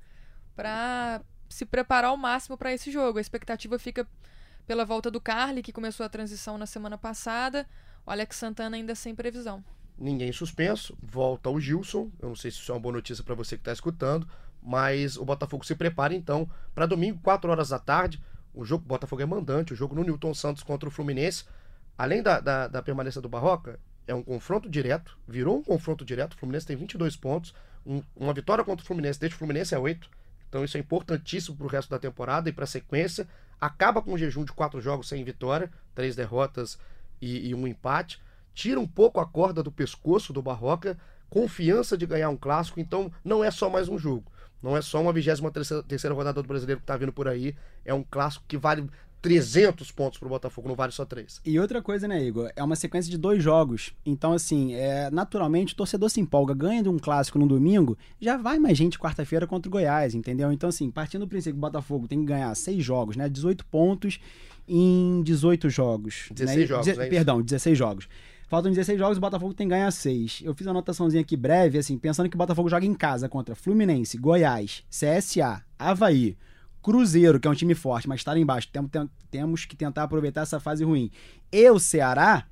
para se preparar ao máximo para esse jogo. A expectativa fica pela volta do Carly, que começou a transição na semana passada, o Alex Santana ainda sem previsão. Ninguém suspenso, volta o Gilson. Eu não sei se isso é uma boa notícia para você que está escutando, mas o Botafogo se prepara então para domingo, 4 horas da tarde. O jogo Botafogo é mandante, o jogo no Newton Santos contra o Fluminense. Além da, da, da permanência do Barroca, é um confronto direto, virou um confronto direto. O Fluminense tem 22 pontos, um- uma vitória contra o Fluminense, deixa o Fluminense é 8. Então isso é importantíssimo para o resto da temporada e para a sequência. Acaba com um jejum de quatro jogos sem vitória, três derrotas e, e um empate. Tira um pouco a corda do pescoço do Barroca, confiança de ganhar um clássico. Então não é só mais um jogo. Não é só uma 23 terceira rodada do brasileiro que está vindo por aí. É um clássico que vale 300 pontos para o Botafogo, não vale só 3. E outra coisa, né, Igor? É uma sequência de dois jogos. Então, assim, é, naturalmente o torcedor se empolga. Ganha de um clássico no domingo, já vai mais gente quarta-feira contra o Goiás, entendeu? Então, assim, partindo do princípio que o Botafogo tem que ganhar seis jogos, né? 18 pontos em 18 jogos. 16 né? jogos, Deze- é? Perdão, 16 jogos. Faltam 16 jogos, o Botafogo tem que ganhar 6. Eu fiz uma anotaçãozinha aqui breve, assim, pensando que o Botafogo joga em casa contra Fluminense, Goiás, CSA, Havaí, Cruzeiro, que é um time forte, mas está lá embaixo. Tem- tem- temos que tentar aproveitar essa fase ruim. E o Ceará,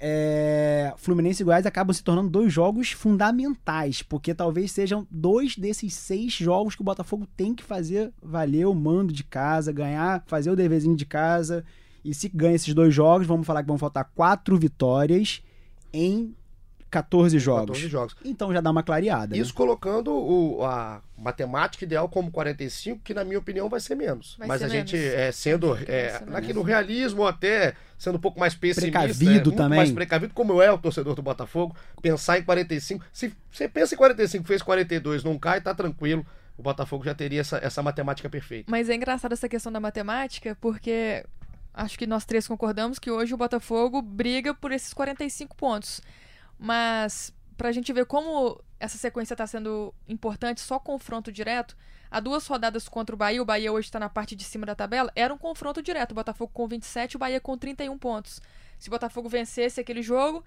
é, Fluminense e Goiás acabam se tornando dois jogos fundamentais, porque talvez sejam dois desses seis jogos que o Botafogo tem que fazer valer o mando de casa, ganhar, fazer o deverzinho de casa. E se ganha esses dois jogos, vamos falar que vão faltar quatro vitórias em 14 jogos. 14 jogos. Então já dá uma clareada. né? Isso colocando o- a matemática ideal como 45, que na minha opinião vai ser menos. Vai Mas ser a gente, menos. é, sendo é, no realismo, ou até sendo um pouco mais pessimista, Precavido é, muito também. mais precavido, como é o torcedor do Botafogo, pensar em 45. Se você pensa em 45, fez 42, não cai, tá tranquilo. O Botafogo já teria essa, essa matemática perfeita. Mas é engraçado essa questão da matemática, porque acho que nós três concordamos que hoje o Botafogo briga por esses 45 pontos. Mas pra gente ver como essa sequência tá sendo importante, só confronto direto, há duas rodadas contra o Bahia, o Bahia hoje está na parte de cima da tabela, era um confronto direto, o Botafogo com 27 o Bahia com 31 pontos. Se o Botafogo vencesse aquele jogo,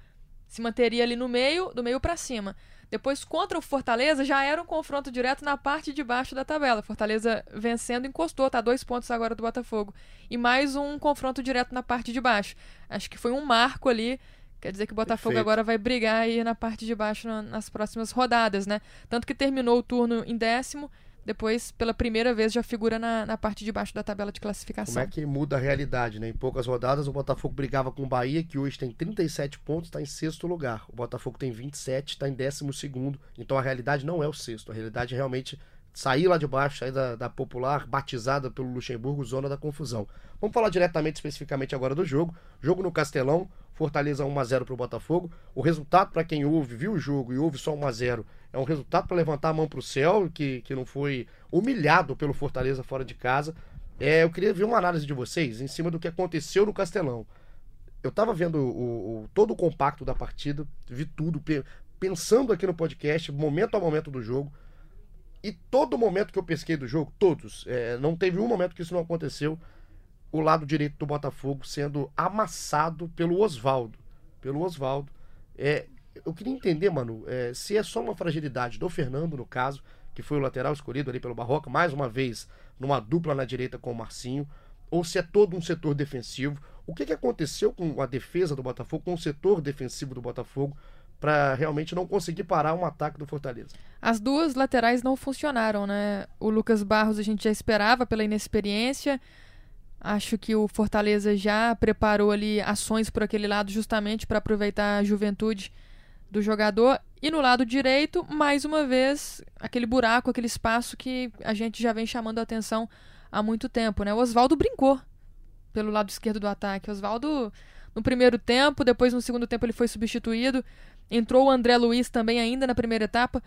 se manteria ali no meio, do meio para cima. Depois, contra o Fortaleza, já era um confronto direto na parte de baixo da tabela. Fortaleza vencendo, encostou, tá dois pontos agora do Botafogo. E mais um confronto direto na parte de baixo. Acho que foi um marco ali. Quer dizer que o Botafogo Perfeito. agora vai brigar aí na parte de baixo na- nas próximas rodadas, né? Tanto que terminou o turno em décimo, depois, pela primeira vez, já figura na, na parte de baixo da tabela de classificação. Como é que muda a realidade, né? Em poucas rodadas, o Botafogo brigava com o Bahia, que hoje tem 37 pontos, está em sexto lugar. O Botafogo tem 27, está em décimo segundo. Então a realidade não é o sexto. A realidade é realmente sair lá de baixo, sair da, da popular, batizada pelo Luxemburgo, zona da confusão. Vamos falar diretamente, especificamente agora do jogo. Jogo no Castelão, Fortaleza 1x0 para o Botafogo. O resultado, para quem ouve, viu o jogo e ouve só 1x0, é um resultado para levantar a mão para o céu, que, que não foi humilhado pelo Fortaleza fora de casa. É, eu queria ver uma análise de vocês em cima do que aconteceu no Castelão. Eu tava vendo o, o- todo o compacto da partida, vi tudo, pe- pensando aqui no podcast, momento a momento do jogo. E todo momento que eu pesquei do jogo, todos, é, não teve um momento que isso não aconteceu. O lado direito do Botafogo sendo amassado pelo Oswaldo. Pelo Oswaldo. É, eu queria entender, mano, é, se é só uma fragilidade do Fernando, no caso, que foi o lateral escolhido ali pelo Barroca, mais uma vez numa dupla na direita com o Marcinho, ou se é todo um setor defensivo. O que, que aconteceu com a defesa do Botafogo, com o setor defensivo do Botafogo, para realmente não conseguir parar um ataque do Fortaleza? As duas laterais não funcionaram, né? O Lucas Barros a gente já esperava pela inexperiência. Acho que o Fortaleza já preparou ali ações por aquele lado justamente para aproveitar a juventude do jogador. E no lado direito, mais uma vez, aquele buraco, aquele espaço que a gente já vem chamando a atenção há muito tempo, né? O Oswaldo brincou pelo lado esquerdo do ataque. Oswaldo no primeiro tempo, depois no segundo tempo ele foi substituído. Entrou o André Luiz também ainda na primeira etapa.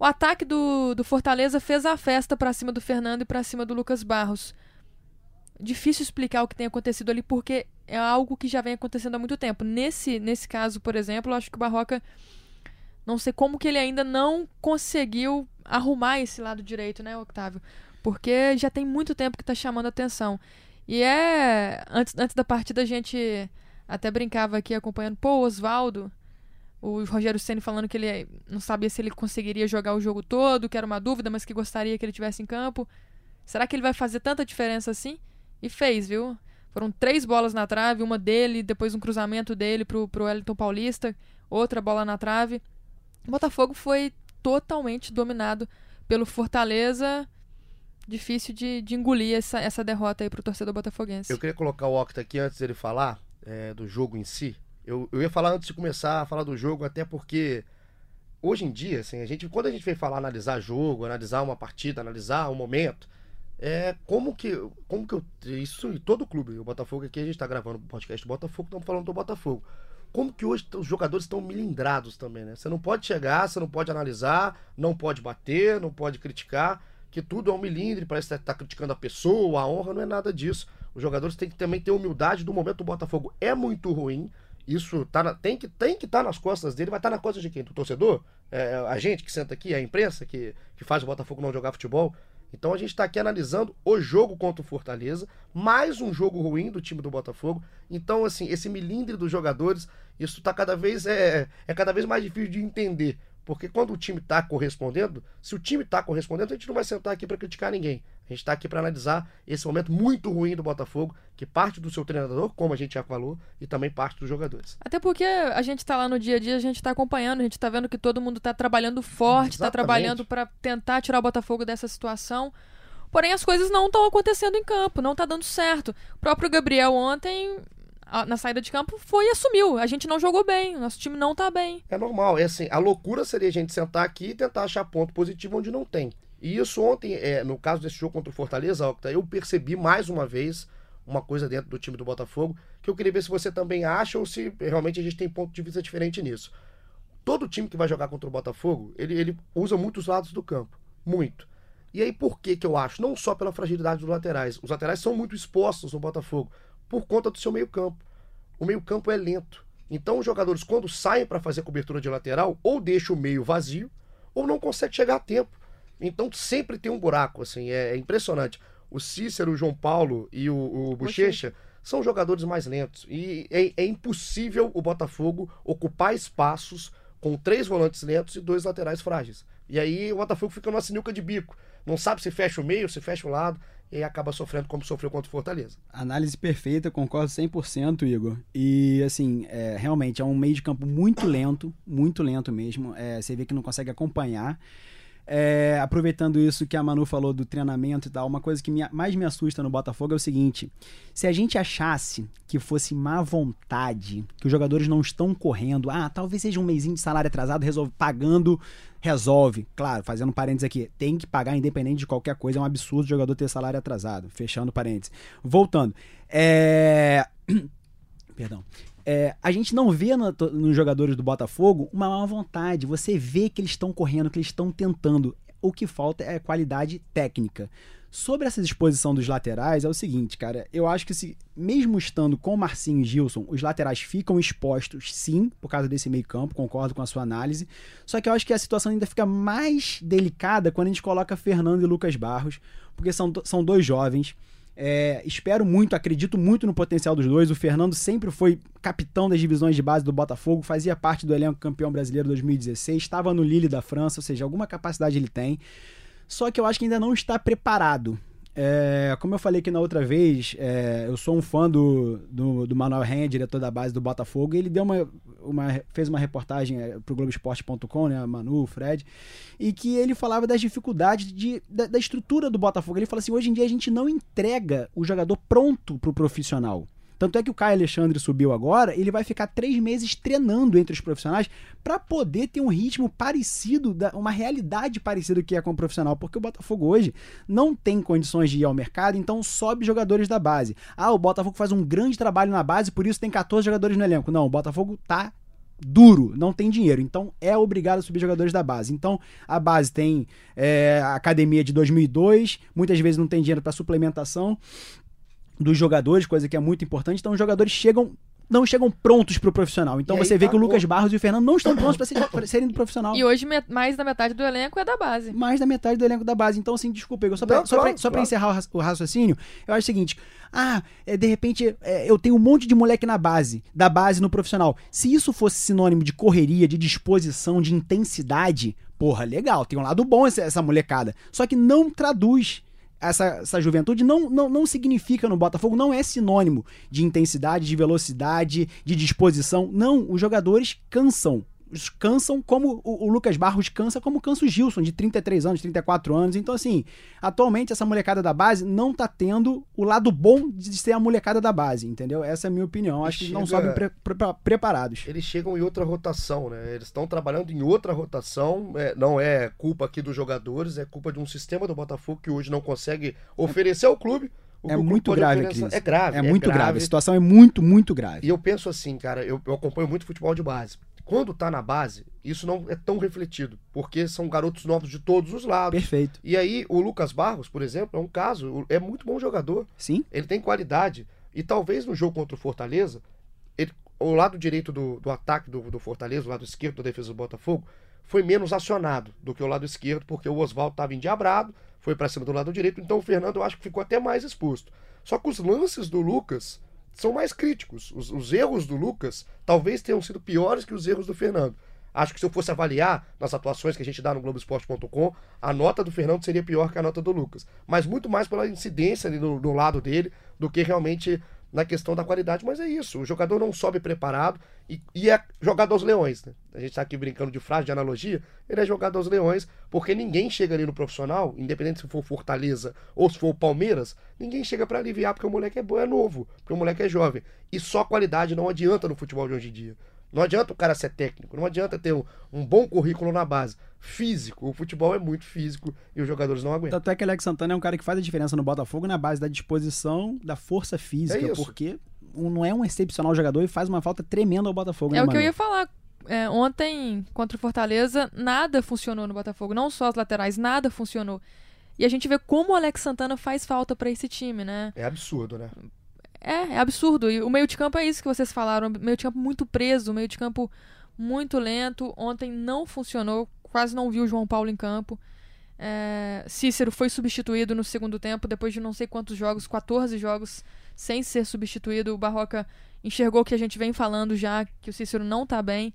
O ataque do, do Fortaleza fez a festa pra cima do Fernando e pra cima do Lucas Barros. Difícil explicar o que tem acontecido ali porque é algo que já vem acontecendo há muito tempo. Nesse, nesse caso, por exemplo, eu acho que o Barroca não sei como que ele ainda não conseguiu arrumar esse lado direito, né, Octávio? Porque já tem muito tempo que tá chamando atenção. E é. Antes, antes da partida a gente até brincava aqui acompanhando. Pô, Oswaldo. O Rogério Ceni falando que ele não sabia se ele conseguiria jogar o jogo todo, que era uma dúvida, mas que gostaria que ele tivesse em campo. Será que ele vai fazer tanta diferença assim? E fez, viu? Foram três bolas na trave, uma dele, depois um cruzamento dele pro, pro Wellington Paulista, outra bola na trave. O Botafogo foi totalmente dominado pelo Fortaleza. Difícil de, de engolir essa, essa derrota aí pro torcedor botafoguense. Eu queria colocar o Octa aqui antes dele falar é, do jogo em si. Eu, eu ia falar antes de começar a falar do jogo, até porque hoje em dia, assim, a gente, quando a gente vem falar analisar jogo, analisar uma partida, analisar um momento, é como que, como que eu, isso em todo clube, o Botafogo aqui a gente tá gravando o podcast do Botafogo, estamos falando do Botafogo. Como que hoje os jogadores estão milindrados também, né? Você não pode chegar, você não pode analisar, não pode bater, não pode criticar, que tudo é um milindre, parece que tá criticando a pessoa, a honra, não é nada disso. Os jogadores têm que também ter humildade do momento do Botafogo. É muito ruim. Isso tá na- tem que tem que estar nas costas dele. Vai estar nas costas de quem? Do torcedor? É, a gente que senta aqui, a imprensa que, que faz o Botafogo não jogar futebol. Então a gente está aqui analisando o jogo contra o Fortaleza, mais um jogo ruim do time do Botafogo. Então, assim, esse milindre dos jogadores, isso tá cada vez é, é cada vez mais difícil de entender. Porque quando o time tá correspondendo, se o time tá correspondendo, a gente não vai sentar aqui para criticar ninguém. A gente tá aqui para analisar esse momento muito ruim do Botafogo, que parte do seu treinador, como a gente já falou, e também parte dos jogadores. Até porque a gente tá lá no dia a dia, a gente tá acompanhando, a gente tá vendo que todo mundo tá trabalhando forte, tá Exatamente. trabalhando pra tentar tirar o Botafogo dessa situação. Porém, as coisas não estão acontecendo em campo, não tá dando certo. O próprio Gabriel ontem, na saída de campo, foi e assumiu. A gente não jogou bem, o nosso time não tá bem. É normal, é assim, a loucura seria a gente sentar aqui e tentar achar ponto positivo onde não tem. E isso ontem, é, no caso desse jogo contra o Fortaleza, eu percebi mais uma vez uma coisa dentro do time do Botafogo, que eu queria ver se você também acha ou se realmente a gente tem ponto de vista diferente nisso. Todo time que vai jogar contra o Botafogo, ele, ele usa muitos lados do campo. Muito. E aí, por que que eu acho? Não só pela fragilidade dos laterais. Os laterais são muito expostos no Botafogo, por conta do seu meio campo. O meio campo é lento. Então os jogadores, quando saem para fazer cobertura de lateral, ou deixam o meio vazio, ou não conseguem chegar a tempo. Então sempre tem um buraco, assim, é, é impressionante. O Cícero, o João Paulo e o, o Bochecha são jogadores mais lentos. E é, é impossível o Botafogo ocupar espaços com três volantes lentos e dois laterais frágeis. E aí o Botafogo fica numa sinuca de bico. Não sabe se fecha o meio, se fecha o lado, e acaba sofrendo como sofreu contra o Fortaleza. Análise perfeita, concordo 100%, Igor. E, assim, é, realmente é um meio de campo muito lento, muito lento mesmo. É, você vê que não consegue acompanhar. É, aproveitando isso que a Manu falou do treinamento e tal, uma coisa que me, mais me assusta no Botafogo é o seguinte: se a gente achasse que fosse má vontade, que os jogadores não estão correndo, ah, talvez seja um mêsinho de salário atrasado, resolve pagando, resolve. Claro, fazendo parênteses aqui, tem que pagar independente de qualquer coisa, é um absurdo o jogador ter salário atrasado. Fechando parênteses. Voltando. É. Perdão é, a gente não vê no, nos jogadores do Botafogo uma má vontade. Você vê que eles estão correndo, que eles estão tentando. O que falta é qualidade técnica. Sobre essa disposição dos laterais, é o seguinte, cara. Eu acho que se, mesmo estando com Marcinho e Gilson, os laterais ficam expostos, sim, por causa desse meio-campo, concordo com a sua análise. Só que eu acho que a situação ainda fica mais delicada quando a gente coloca Fernando e Lucas Barros, porque são, são dois jovens é, espero muito, acredito muito no potencial dos dois. O Fernando sempre foi capitão das divisões de base do Botafogo, fazia parte do elenco campeão brasileiro 2016, estava no Lille da França, ou seja, alguma capacidade ele tem. Só que eu acho que ainda não está preparado. É, como eu falei aqui na outra vez, é, eu sou um fã do, do, do Manuel Renha, diretor da base do Botafogo, e ele deu uma, uma, fez uma reportagem é, para o Globoesporte.com, né, Manu, Fred, e que ele falava das dificuldades de, da, da estrutura do Botafogo. Ele falou assim: hoje em dia a gente não entrega o jogador pronto para o profissional. Tanto é que o Caio Alexandre subiu agora, ele vai ficar três meses treinando entre os profissionais para poder ter um ritmo parecido, uma realidade parecida que é com o profissional, porque o Botafogo hoje não tem condições de ir ao mercado, então sobe jogadores da base. Ah, o Botafogo faz um grande trabalho na base, por isso tem 14 jogadores no elenco. Não, o Botafogo tá duro, não tem dinheiro. Então é obrigado a subir jogadores da base. Então a base tem é, a academia de 2002, muitas vezes não tem dinheiro para suplementação dos jogadores, coisa que é muito importante. Então os jogadores chegam não chegam prontos para o profissional. Então você vê que o Lucas Barros e o Fernando não estão prontos para serem do profissional. E hoje mais da metade do elenco é da base. Mais da metade do elenco da base. Então, assim, desculpa, Igor, só para claro, claro. encerrar o raciocínio, eu acho o seguinte: ah, é, de repente é, eu tenho um monte de moleque na base, da base no profissional. Se isso fosse sinônimo de correria, de disposição, de intensidade, porra, legal, tem um lado bom essa, essa molecada. Só que não traduz essa, essa juventude não, não, não significa no Botafogo, não é sinônimo de intensidade, de velocidade, de disposição. Não, os jogadores cansam cansam como o, o, Lucas Barros cansa, como cansa o Gilson, de 33 anos, 34 anos. Então, assim, atualmente essa molecada da base não tá tendo o lado bom de ser a molecada da base, entendeu? Essa é a minha opinião. Acho que não sobem pre pre preparados. Eles chegam em outra rotação, né? Eles estão trabalhando em outra rotação. É, não é culpa aqui dos jogadores, é culpa de um sistema do Botafogo que hoje não consegue oferecer ao clube é muito grave, Cris. É grave. É, é muito grave. grave. A situação é muito, muito grave. E eu penso assim, cara, eu, eu acompanho muito futebol de base. Quando tá na base, isso não é tão refletido, porque são garotos novos de todos os lados. Perfeito. E aí, o Lucas Barros, por exemplo, é um caso, é muito bom jogador. Sim. Ele tem qualidade. E talvez no jogo contra o Fortaleza, ele, o lado direito do, do ataque do, do Fortaleza, o lado esquerdo da defesa do Botafogo, foi menos acionado do que o lado esquerdo, porque o Oswaldo estava endiabrado, foi para cima do lado direito, então o Fernando eu acho que ficou até mais exposto. Só que os lances do Lucas são mais críticos. Os, os, erros do Lucas talvez tenham sido piores que os erros do Fernando. Acho que se eu fosse avaliar nas atuações que a gente dá no Globoesporte.com, a nota do Fernando seria pior que a nota do Lucas. Mas muito mais pela incidência ali no, no lado dele do que realmente na questão da qualidade, mas é isso. O jogador não sobe preparado e, e é jogado aos leões. Né? A gente está aqui brincando de frase, de analogia. Ele é jogado aos leões, porque ninguém chega ali no profissional, independente se for Fortaleza ou se for Palmeiras, ninguém chega para aliviar porque o moleque é, bom, é novo, porque o moleque é jovem. E só qualidade não adianta no futebol de hoje em dia. Não adianta o cara ser técnico, não adianta ter um, um, bom currículo na base. Físico, o futebol é muito físico e os jogadores não aguentam. Tanto é que Alex Santana é um cara que faz a diferença no Botafogo na base da disposição, da força física, é porque não é um excepcional jogador e faz uma falta tremenda ao Botafogo. É né, o que eu ia falar. É, ontem, contra o Fortaleza, nada funcionou no Botafogo. Não só as laterais, nada funcionou. E a gente vê como o Alex Santana faz falta para esse time, né? É absurdo, né? é, é absurdo. E o meio de campo é isso que vocês falaram. Meio de campo muito preso, meio de campo muito lento. Ontem não funcionou, quase não viu o João Paulo em campo. É, Cícero foi substituído no segundo tempo, depois de não sei quantos jogos, 14 jogos sem ser substituído. O Barroca enxergou que a gente vem falando já, que o Cícero não tá bem.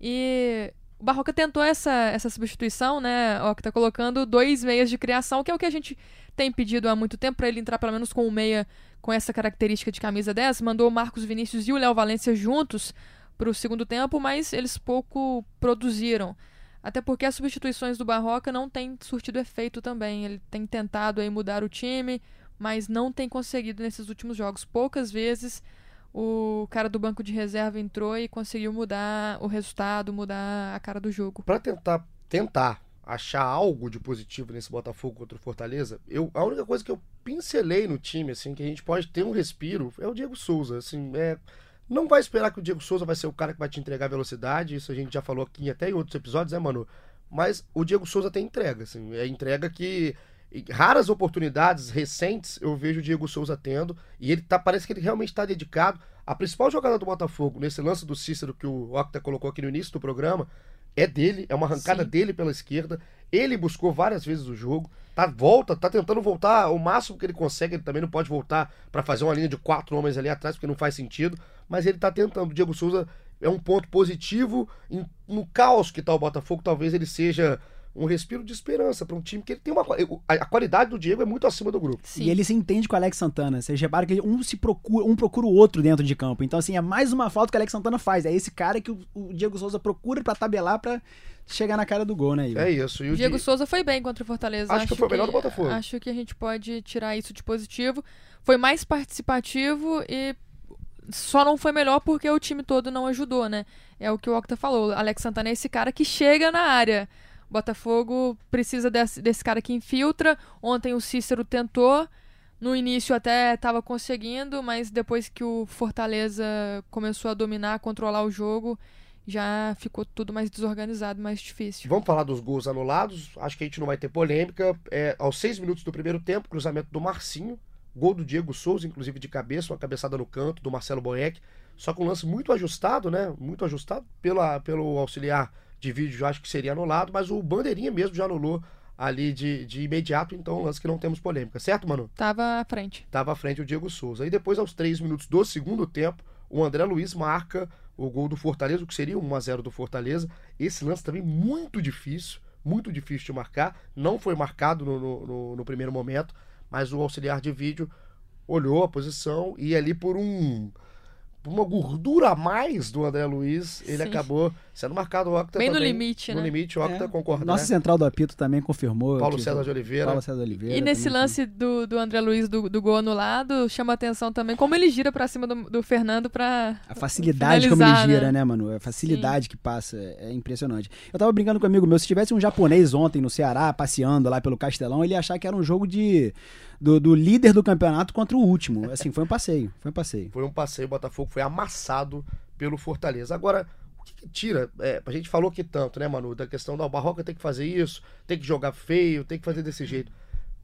E o Barroca tentou essa, essa substituição, né? Ó, que tá colocando dois meias de criação, que é o que a gente tem pedido há muito tempo para ele entrar pelo menos com um meia com essa característica de camisa 10. Mandou o Marcos Vinícius e o Léo Valência juntos para o segundo tempo, mas eles pouco produziram. Até porque as substituições do Barroca não têm surtido efeito também. Ele tem tentado aí mudar o time, mas não tem conseguido nesses últimos jogos. Poucas vezes o cara do banco de reserva entrou e conseguiu mudar o resultado, mudar a cara do jogo. Para tentar tentar achar algo de positivo nesse Botafogo contra o Fortaleza, eu a única coisa que eu pincelei no time assim que a gente pode ter um respiro é o Diego Souza, assim, é não vai esperar que o Diego Souza vai ser o cara que vai te entregar velocidade, isso a gente já falou aqui até em outros episódios, né, mano? Mas o Diego Souza tem entrega, assim, é entrega que raras oportunidades recentes eu vejo o Diego Souza tendo e ele tá parece que ele realmente está dedicado. A principal jogada do Botafogo nesse lance do Cícero que o Octa colocou aqui no início do programa é dele, é uma arrancada Sim. dele pela esquerda. Ele buscou várias vezes o jogo, tá volta, tá tentando voltar o máximo que ele consegue. Ele também não pode voltar para fazer uma linha de quatro homens ali atrás porque não faz sentido mas ele está tentando. O Diego Souza é um ponto positivo. No caos que está o Botafogo, talvez ele seja um respiro de esperança para um time que ele tem uma. A, qualidade do Diego é muito acima do grupo. Sim. E ele se entende com o Alex Santana. Você repara que um se procura, um procura o outro dentro de campo. Então, assim, é mais uma falta que o Alex Santana faz. É esse cara que o, o Diego Souza procura para tabelar para chegar na cara do gol, né, Igor? É isso. E o Diego Di... Souza foi bem contra o Fortaleza. Acho, acho que foi o melhor do Botafogo. Acho que a gente pode tirar isso de positivo. Foi mais participativo e só não foi melhor porque o time todo não ajudou, né? É o que o Octa falou. Alex Santana é esse cara que chega na área. Botafogo precisa desse, desse cara que infiltra. Ontem o Cícero tentou. No início até estava conseguindo, mas depois que o Fortaleza começou a dominar, a controlar o jogo, já ficou tudo mais desorganizado, mais difícil. Vamos falar dos gols anulados. Acho que a gente não vai ter polêmica. É, aos seis minutos do primeiro tempo, cruzamento do Marcinho. Gol do Diego Souza, inclusive de cabeça, uma cabeçada no canto do Marcelo Boeck. Só com um lance muito ajustado, né? Muito ajustado pela, pelo auxiliar de vídeo, já acho que seria anulado, mas o Bandeirinha mesmo já anulou ali de, de imediato, então um lance que não temos polêmica, certo, Manu? Tava à frente. Tava à frente o Diego Souza. E depois, aos três minutos do segundo tempo, o André Luiz marca o gol do Fortaleza, o que seria 1 a 0 do Fortaleza. Esse lance também muito difícil, muito difícil de marcar. Não foi marcado no, no, no, no primeiro momento mas o auxiliar de vídeo olhou a posição e ali por um uma gordura a mais do André Luiz, ele Sim. acabou sendo marcado o Octa Bem também, no limite, no né? limite, o Octa é. concorda. Nossa né? central do apito também confirmou. Paulo César de Oliveira. Paulo César Oliveira. E nesse lance do, do André Luiz do, do gol anulado, chama atenção também como ele gira para cima do, do Fernando para A facilidade como ele gira, né, né mano? A facilidade Sim. que passa é impressionante. Eu tava brincando com um amigo meu, se tivesse um japonês ontem no Ceará, passeando lá pelo Castelão, ele ia achar que era um jogo de do, do, líder do campeonato contra o último. Assim, foi um passeio. Foi um passeio. Foi um passeio. O Botafogo foi amassado pelo Fortaleza. Agora, o que, que tira? É, a gente falou que tanto, né, Manu? Da questão da Barroca tem que fazer isso, tem que jogar feio, tem que fazer desse jeito.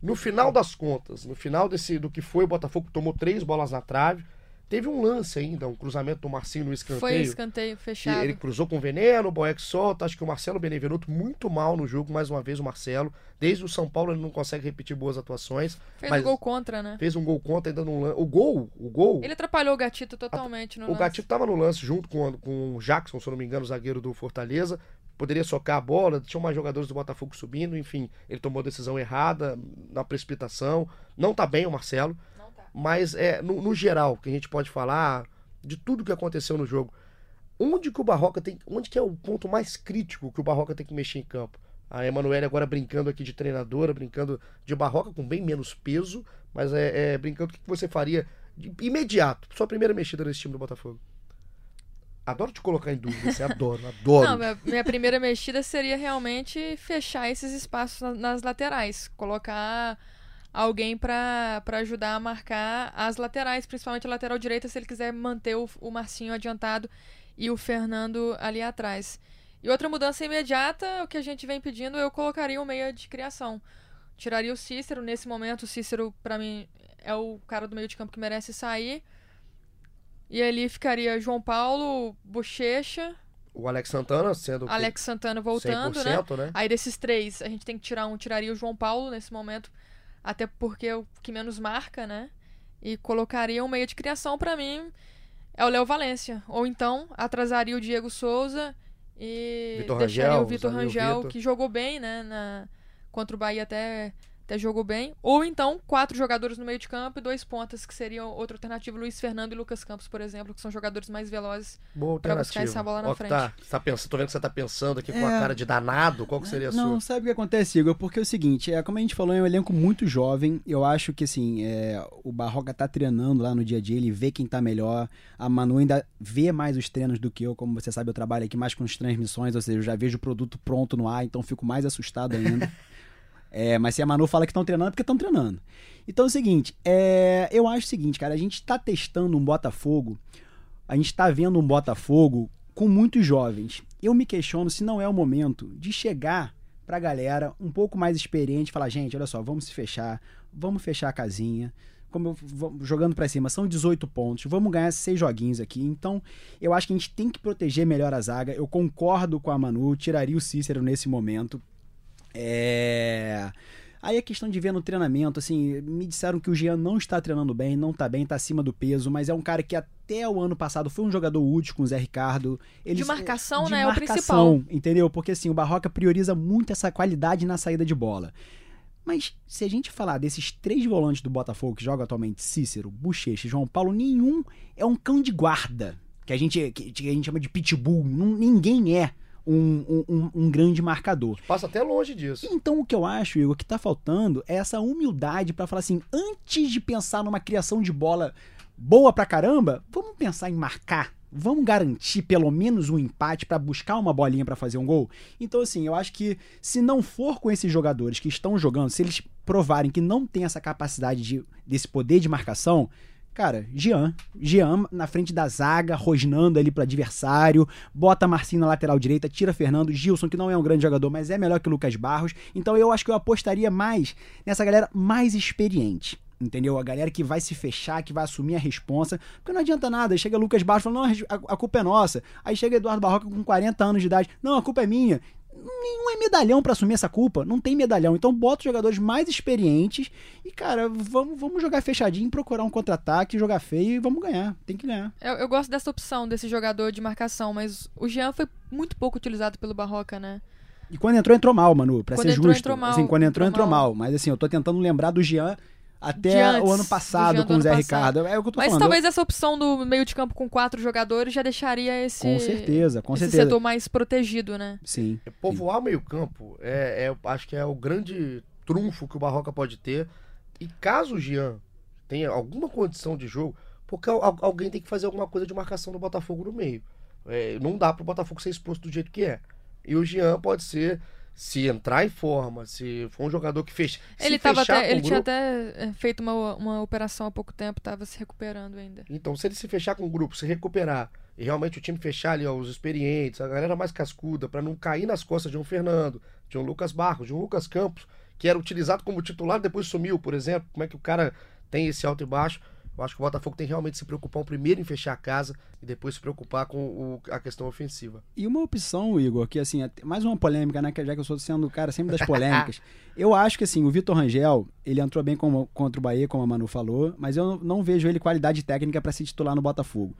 No final das contas, no final desse do que foi, o Botafogo tomou três bolas na trave Teve um lance ainda, um cruzamento do Marcinho no escanteio. Foi escanteio fechado. Ele cruzou com veneno, o Boeck solta. Acho que o Marcelo Benevenuto muito mal no jogo, mais uma vez o Marcelo. Desde o São Paulo ele não consegue repetir boas atuações. Fez um gol contra, né? Fez um gol contra ainda no lance. O gol, o gol. Ele atrapalhou o Gatito totalmente no O lance. Gatito tava no lance junto com, com o Jackson, se eu não me engano, o zagueiro do Fortaleza. Poderia socar a bola, tinha mais jogadores do Botafogo subindo, enfim, ele tomou a decisão errada na precipitação. Não tá bem o Marcelo. Mas é, no, no geral, que a gente pode falar, de tudo que aconteceu no jogo. Onde que o Barroca tem. Onde que é o ponto mais crítico que o Barroca tem que mexer em campo? A Emanuele agora brincando aqui de treinadora, brincando de Barroca com bem menos peso, mas é, é brincando o que você faria de imediato, sua primeira mexida nesse time do Botafogo. Adoro te colocar em dúvida, você adoro, adoro. Não, minha, minha, primeira mexida seria realmente fechar esses espaços nas laterais, colocar alguém para ajudar a marcar as laterais, principalmente a lateral direita, se ele quiser manter o, o Marcinho adiantado e o Fernando ali atrás. E outra mudança imediata, o que a gente vem pedindo, eu colocaria um meia de criação. Tiraria o Cícero, nesse momento o Cícero, para mim, é o cara do meio de campo que merece sair. E ali ficaria João Paulo, Bochecha, O Alex Santana sendo Alex Santana voltando, né? 100%, né? Aí desses três, a gente tem que tirar um, tiraria o João Paulo nesse momento, até porque é o que menos marca, né? E colocaria um meio de criação pra mim é o Léo Valência, ou então atrasaria o Diego Souza e Vitor deixaria Rangel, o Vitor Rangel, Vitor. que jogou bem, né, na contra o Bahia até até jogou bem, ou então quatro jogadores no meio de campo e dois pontas que seriam outra alternativa, Luiz Fernando e Lucas Campos, por exemplo, que são jogadores mais velozes. Alternativa. buscar essa bola na Ó, que frente. Tá, você tá pensando, tô vendo que você tá pensando aqui com uma É. cara de danado. Qual que seria a Não, sua? sabe o que acontece, Igor? Porque é o seguinte, é, como a gente falou, é um elenco muito jovem. Eu acho que, assim, é, o Barroca tá treinando lá no dia a dia, ele vê quem tá melhor. A Manu ainda vê mais os treinos do que eu. Como você sabe, eu trabalho aqui mais com as transmissões, ou seja, eu já vejo o produto pronto no ar, então fico mais assustado ainda. É, mas se a Manu fala que estão treinando, é porque estão treinando. Então é o seguinte, é, eu acho o seguinte, cara, a gente tá testando um Botafogo, a gente tá vendo um Botafogo com muitos jovens. Eu me questiono se não é o momento de chegar pra galera um pouco mais experiente falar, gente, olha só, vamos se fechar, vamos fechar a casinha. Como jogando pra cima, são 18 pontos, vamos ganhar seis joguinhos aqui. Então, eu acho que a gente tem que proteger melhor a zaga. Eu concordo com a Manu, tiraria o Cícero nesse momento. É. Aí a questão de ver no treinamento, assim, me disseram que o Jean não está treinando bem, não tá bem, tá acima do peso, mas é um cara que até o ano passado foi um jogador útil com o Zé Ricardo. Eles- De marcação, de né, é o marcação, Entendeu? Porque assim, o Barroca prioriza muito essa qualidade na saída de bola. Mas se a gente falar desses três volantes do Botafogo que jogam atualmente, Cícero, Bochecha e João Paulo, nenhum é um cão de guarda, que a gente, que, que a gente chama de pitbull. Ninguém é um- um- um- grande marcador. Passa até longe disso. Então o que eu acho, Igor, que tá faltando é essa humildade pra falar assim, antes de pensar numa criação de bola boa pra caramba, vamos pensar em marcar. Vamos garantir pelo menos um empate pra buscar uma bolinha pra fazer um gol? Então, assim, eu acho que se não for com esses jogadores que estão jogando, se eles provarem que não tem essa capacidade de, desse poder de marcação, cara, Jean. Jean na frente da zaga, rosnando ali pro adversário, bota Marcinho na lateral direita, tira Fernando, Gilson, que não é um grande jogador, mas é melhor que o Lucas Barros. Então eu acho que eu apostaria mais nessa galera mais experiente. Entendeu? A galera que vai se fechar, que vai assumir a responsa. Porque não adianta nada. Aí chega Lucas Barros falando, não, a culpa é nossa. Aí chega Eduardo Barroca com 40 anos de idade. Não, a culpa é minha. Nenhum é medalhão pra assumir essa culpa. Não tem medalhão. Então bota os jogadores mais experientes e, cara, vamos, vamos jogar fechadinho, procurar um contra-ataque, jogar feio e vamos ganhar. Tem que ganhar. Eu, eu gosto dessa opção, desse jogador de marcação, mas o Jean foi muito pouco utilizado pelo Barroca, né? E quando entrou, entrou mal, Manu, pra Quando ser entrou, justo. entrou mal, assim, quando entrou, entrou entrou mal. mal. Mas assim, eu tô tentando lembrar do Jean até antes, o ano do passado com o Zé. Ricardo. É o que eu tô Mas falando. talvez essa opção do meio de campo com quatro jogadores já deixaria esse, Com certeza, com esse certeza. setor mais protegido, né? Sim. Povoar o meio-campo é, é- acho que é o grande trunfo que o Barroca pode ter. E caso o Jean tenha alguma condição de jogo, porque al- alguém tem que fazer alguma coisa de marcação do Botafogo no meio. É, não dá pro Botafogo ser exposto do jeito que é. E o Jean pode ser, se entrar em forma, se for um jogador que se Ele, tava até, ele tinha grupo- até é, feito uma, uma operação há pouco tempo, tava se recuperando ainda. Então, se ele se fechar com o grupo, se recuperar e realmente o time fechar ali, ó, os experientes, a galera mais cascuda, pra não cair nas costas de um Fernando, de um Lucas Barros, de um Lucas Campos, que era utilizado como titular depois sumiu, por exemplo. Como é que o cara tem esse alto e baixo? Eu acho que o Botafogo tem realmente se preocupar primeiro em fechar a casa e depois se preocupar com o- a questão ofensiva. E uma opção, Igor, que assim, até- mais uma polêmica, né? Já que eu sou sendo o cara sempre das polêmicas. eu acho que assim, o Vitor Rangel, ele entrou bem como- contra o Bahia, como a Manu falou, mas eu não, vejo ele qualidade técnica pra se titular no Botafogo.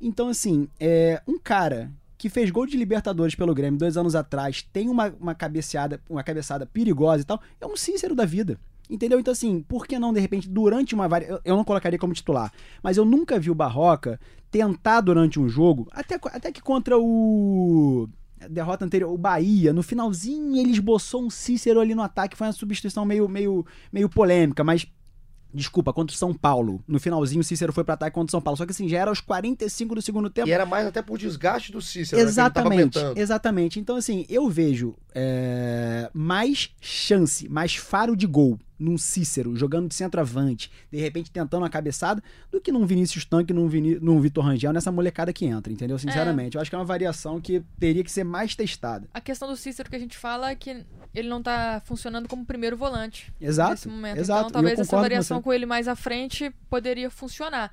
Então, assim, é um cara que fez gol de Libertadores pelo Grêmio dois anos atrás, tem uma, uma cabeceada, uma cabeçada perigosa e tal, é um Cícero da vida. Entendeu? Então, assim, por que não, de repente, durante uma varia... eu- não colocaria como titular, mas eu nunca vi o Barroca tentar durante um jogo, até, até que contra o. a derrota anterior, o Bahia, no finalzinho ele esboçou um Cícero ali no ataque, foi uma substituição meio, meio, meio polêmica, mas. Desculpa, contra o São Paulo. No finalzinho, o Cícero foi para ataque contra o São Paulo. Só que assim, já era aos 45 do segundo tempo. E era mais até por desgaste do Cícero, né, Exatamente, aguentando. exatamente. Então, assim, eu vejo é, mais chance, mais faro de gol num Cícero, jogando de centroavante, de repente tentando uma cabeçada, do que num Vinícius Tanque, num, Viní num Vitor Rangel, nessa molecada que entra, entendeu? Sinceramente, é. eu acho que é uma variação que teria que ser mais testada. A questão do Cícero que a gente fala é que ele não tá funcionando como primeiro volante exato, nesse momento. Exato, então talvez essa variação com, com ele mais à frente poderia funcionar.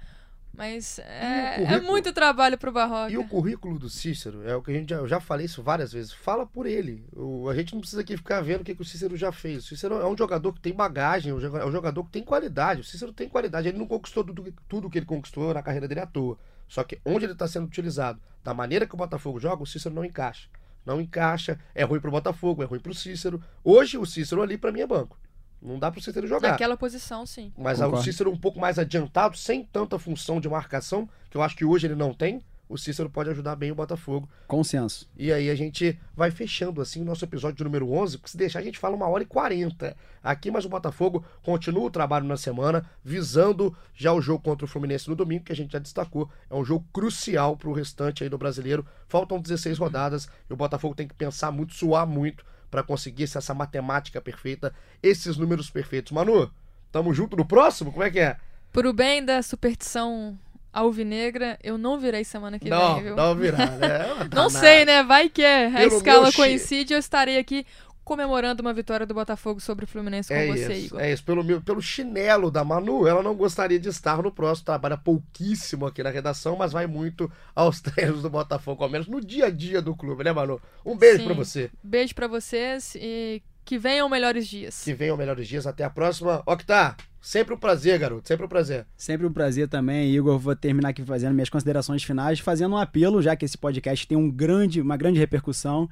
Mas é, é muito trabalho pro Barroca. E o currículo do Cícero, é o que a gente já, eu já falei isso várias vezes. Fala por ele. O, a gente não precisa aqui ficar vendo o que, que o Cícero já fez. O Cícero é um jogador que tem bagagem, é um jogador que tem qualidade. O Cícero tem qualidade. Ele não conquistou tudo, tudo que ele conquistou na carreira dele à toa. Só que onde ele está sendo utilizado, da maneira que o Botafogo joga, o Cícero não encaixa. Não encaixa, é ruim pro Botafogo, é ruim pro Cícero. Hoje o Cícero ali para mim é banco. Não dá para o Cícero jogar. Naquela posição, sim. Mas Concordo. o Cícero um pouco mais adiantado, sem tanta função de marcação, que eu acho que hoje ele não tem. O Cícero pode ajudar bem o Botafogo. Consenso. E aí a gente vai fechando assim o nosso episódio número 11, porque se deixar a gente fala uma hora e quarenta aqui, mas o Botafogo continua o trabalho na semana, visando já o jogo contra o Fluminense no domingo, que a gente já destacou. É um jogo crucial para o restante aí do brasileiro. Faltam 16 rodadas e o Botafogo tem que pensar muito, suar muito para conseguir essa matemática perfeita, esses números perfeitos. Manu, tamo junto no próximo? Como é que é? Pro bem da superstição alvinegra, eu não virei semana que não, vem, viu? Não, virar, né? não sei, né? Vai que é. a escala coincide, eu estarei aqui comemorando uma vitória do Botafogo sobre o Fluminense com é você, isso, Igor. É isso, pelo, meu, pelo chinelo da Manu, ela não gostaria de estar no próximo, trabalha pouquíssimo aqui na redação, mas vai muito aos treinos do Botafogo, ao menos no dia a dia do clube, né, Manu? Um beijo para você. Beijo para vocês e que venham melhores dias. Que venham melhores dias, até a próxima. Octa, sempre um prazer, garoto, sempre um prazer. Sempre um prazer também, Igor. Vou terminar aqui fazendo minhas considerações finais, fazendo um apelo, já que esse podcast tem um grande, uma grande repercussão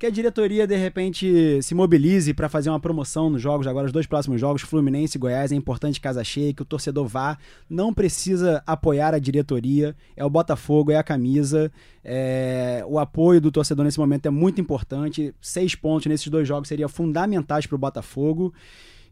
que a diretoria de repente se mobilize para fazer uma promoção nos jogos, agora os dois próximos jogos, Fluminense e Goiás, é importante casa cheia, que o torcedor vá, não precisa apoiar a diretoria, é o Botafogo, é a camisa, é... o apoio do torcedor nesse momento é muito importante, seis pontos nesses dois jogos seriam fundamentais para o Botafogo.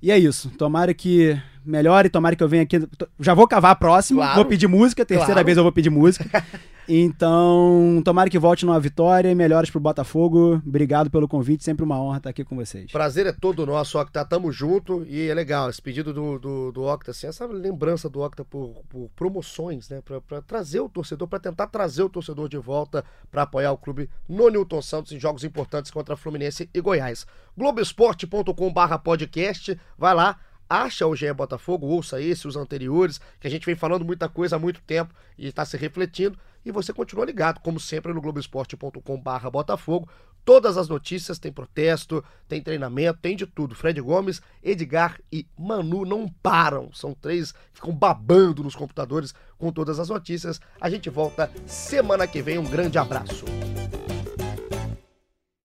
E é isso. Tomara que melhore, tomara que eu venha aqui. Já vou cavar a próxima, claro. vou pedir música, terceira claro. vez eu vou pedir música. Então, tomara que volte numa vitória e melhores pro Botafogo. Obrigado pelo convite, sempre uma honra estar aqui com vocês. Prazer é todo nosso, Octa. Tamo junto e é legal esse pedido do, do, do Octa, assim, essa lembrança do Octa por, por promoções, né? Pra, pra trazer o torcedor, para tentar trazer o torcedor de volta para apoiar o clube no Newton Santos em jogos importantes contra Fluminense e Goiás. Globoesporte.com/podcast, vai lá acha o GE Botafogo, ouça esse, os anteriores, que a gente vem falando muita coisa há muito tempo e está se refletindo. E você continua ligado, como sempre, no Globoesporte.com/barra Botafogo. Todas as notícias, tem protesto, tem treinamento, tem de tudo. Fred Gomes, Edgar e Manu não param. São três que ficam babando nos computadores com todas as notícias. A gente volta semana que vem. Um grande abraço.